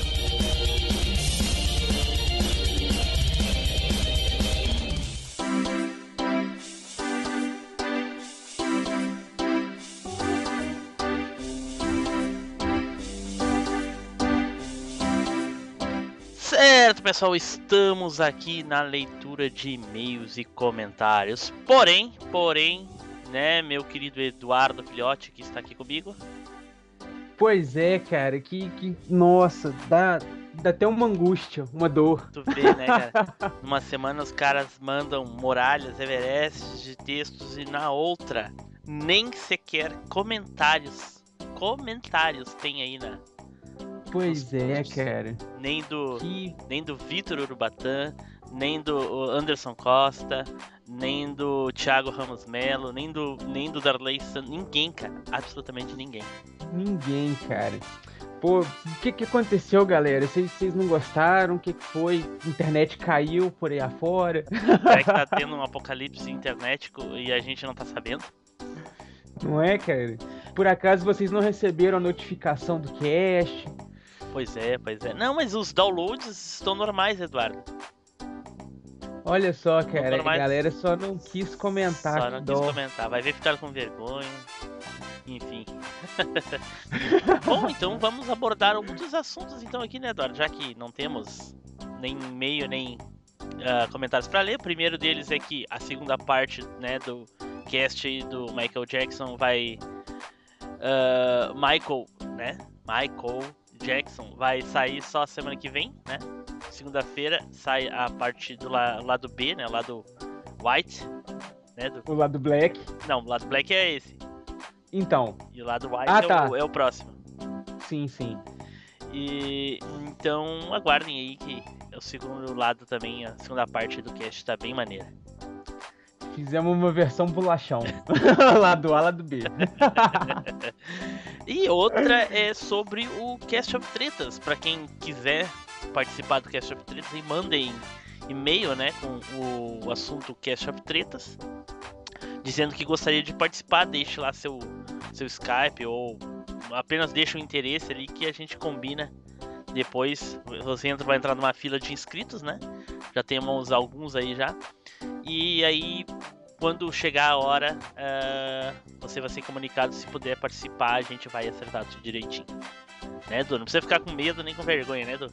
pessoal, estamos aqui na leitura de e-mails e comentários. Porém, porém, né, meu querido Eduardo Filhote, que está aqui comigo. Pois é, cara, que, que nossa, dá, dá até uma angústia, uma dor. Tu vê, né, cara? Numa semana os caras mandam muralhas, Everest de textos e na outra nem sequer comentários. Comentários tem aí na. Pois é, cara. Nem do. Que Nem do Vitor Urubatã, nem do Anderson Costa, nem do Thiago Ramos Melo, nem do, nem do Darley Santos. Ninguém, cara. Absolutamente ninguém. ninguém, cara. Pô, o que que aconteceu, galera? Vocês não gostaram? O que que foi? Internet caiu por aí afora? Será que tá tendo um apocalipse internético e a gente não tá sabendo? Não é, cara? Por acaso vocês não receberam a notificação do cast? Pois é, pois é. Não, mas os downloads estão normais, Eduardo. Olha só, cara, a galera só não quis comentar. Só não dó. quis comentar. Vai ver ficar com vergonha. Enfim. Bom, então vamos abordar outros assuntos então aqui, né, Eduardo? Já que não temos nem e-mail, nem ah, comentários para ler. O primeiro deles é que a segunda parte, né, do cast do Michael Jackson vai... ah, Michael, né? Michael Jackson vai sair só semana que vem, né? Segunda-feira sai a parte do la- lado B, né? O lado White, né? Do... O lado black. Não, o lado Black é esse. Então, E o lado White Ah, é, tá. o, é o próximo. sim, sim. E então aguardem aí que o segundo lado também, a segunda parte do cast tá bem maneira. Fizemos uma versão bolachão. lado A, lado B. E outra é sobre o Cast of Tretas. Pra quem quiser participar do Cast of Tretas, mandem e-mail, né, com o assunto Cast of Tretas, dizendo que gostaria de participar. Deixe lá seu seu Skype ou apenas deixe o interesse ali que a gente combina. Depois você entra, vai entrar numa fila de inscritos, né? Já temos alguns aí já. E aí quando chegar a hora, ah, você vai ser comunicado se puder participar, a gente vai acertar tudo direitinho. Né, Edu? Não precisa ficar com medo nem com vergonha, né, Edu?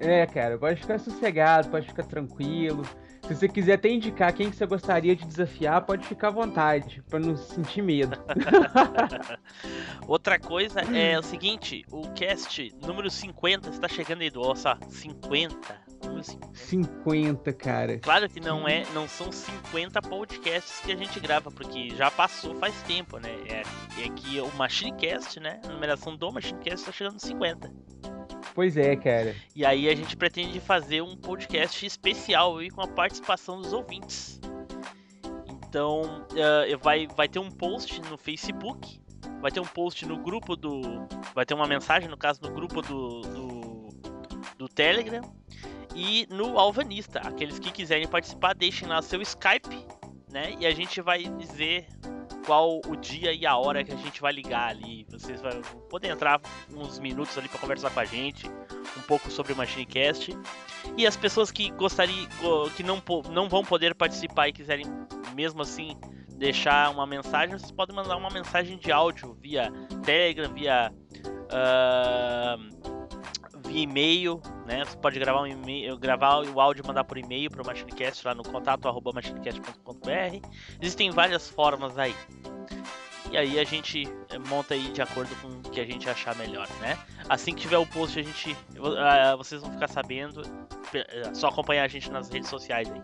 É, cara, pode ficar sossegado, pode ficar tranquilo. Se você quiser até indicar quem que você gostaria de desafiar, pode ficar à vontade, pra não sentir medo. Outra coisa é o seguinte, o cast número 50 está chegando aí. Olha só, 50. Número 50. 50, cara. Claro que não é, não são 50 podcasts que a gente grava, porque já passou faz tempo, né? É, é que o Machinecast, né? A numeração do Machinecast está chegando nos 50. Pois é, cara. E aí a gente pretende fazer um podcast especial aí com a participação dos ouvintes. Então eh, vai, vai ter um post no Facebook, vai ter um post no grupo do. Vai ter uma mensagem, no caso, no grupo do, do, do Telegram. E no Alvanista. Aqueles que quiserem participar, deixem lá seu Skype, né? E a gente vai dizer qual o dia e a hora que a gente vai ligar ali. Vocês vão poder entrar uns minutos ali para conversar com a gente, um pouco sobre o Machinecast. E as pessoas que gostariam, go- que não, não vão poder participar e quiserem mesmo assim deixar uma mensagem, vocês podem mandar uma mensagem de áudio via Telegram, via ah, via e-mail, né? Você pode gravar um e-mail, gravar o áudio e mandar por e-mail para o Machinecast lá no contato arroba machinecast.com.br. Existem várias formas aí. E aí a gente eh, monta aí de acordo com o que a gente achar melhor, né? Assim que tiver o post, a gente, ah, vocês vão ficar sabendo. É só acompanhar a gente nas redes sociais aí.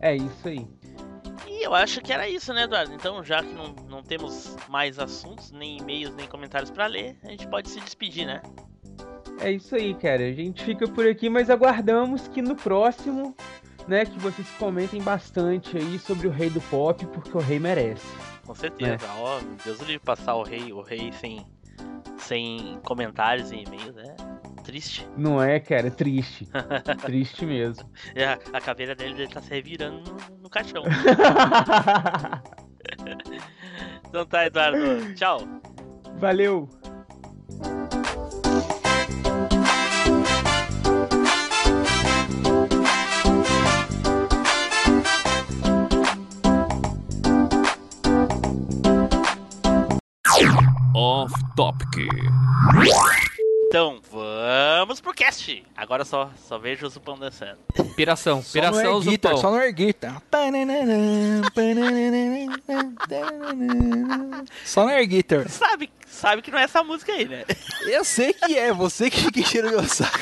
É isso aí. E eu acho que era isso, né, Eduardo? Então, já que não, não temos mais assuntos, nem e-mails, nem comentários para ler, a gente pode se despedir, né? É isso aí, cara. A gente fica por aqui, mas aguardamos que no próximo, né, que vocês comentem bastante aí sobre o rei do pop, porque o rei merece. Com certeza. Ó, Deus livre passar o rei, o rei sem, sem comentários e e-mails, é triste. Não é, cara? Triste. Triste mesmo. E a, caveira dele, dele tá se revirando no, caixão. então tá, Eduardo. Tchau. Valeu. Off Topic. Então, vamos pro cast. Agora só, só vejo o Zupão dançando. Piração, Só piração, no guitar, Zupão. só no air guitar. Só no air guitar. Sabe, sabe que não é essa música aí, né? Eu sei que é, você que que cheira meu saco.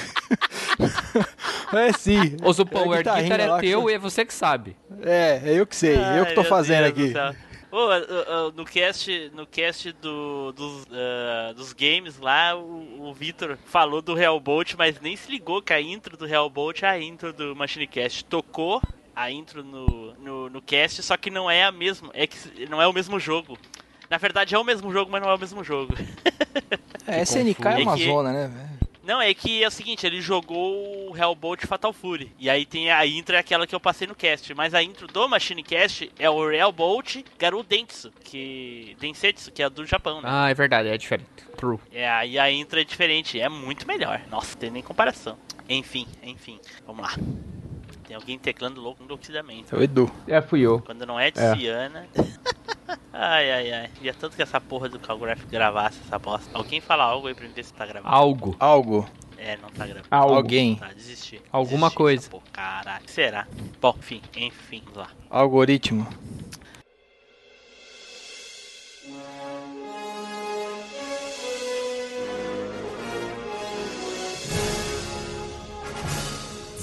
É sim. Ô, Zupão, o É a air guitar guitarrinha lá é que teu e é você que sabe. É, é eu que sei, eu que tô Ai, fazendo Deus do aqui. Ô, no cast, no cast do, dos, ah, dos games lá, o, o Vitor falou do Hellbolt, mas nem se ligou que a intro do Hellbolt é a intro do Machine Cast. Tocou a intro no, no, no cast, só que não é a mesma, é que não é o mesmo jogo. Na verdade é o mesmo jogo, mas não é o mesmo jogo. É, SNK é uma É que- zona, né, velho? Não, é que é o seguinte, ele jogou o Hellbolt Fatal Fury. E aí tem a intro é aquela que eu passei no cast. Mas a intro do Machine Cast é o Hellbolt Garou Dentsu, que. Densetsu, que é do Japão, né? Ah, é verdade, é diferente. True. É, aí a intro é diferente, é muito melhor. Nossa, tem nem comparação. Enfim, enfim, vamos lá. Tem alguém teclando louco enlouquecidamente. É o Edu. É, fui eu. Quando não é de É. Ciana. ai, ai, ai. Queria tanto que essa porra do Calgraph gravasse essa bosta. Alguém fala algo aí pra mim ver se tá gravando. Algo. Algo. É, não tá gravando. Algo. Alguém. Tá, desisti. Alguma Desisti coisa. porra, Caralho. Será? Bom, enfim, enfim, vamos lá. Algoritmo.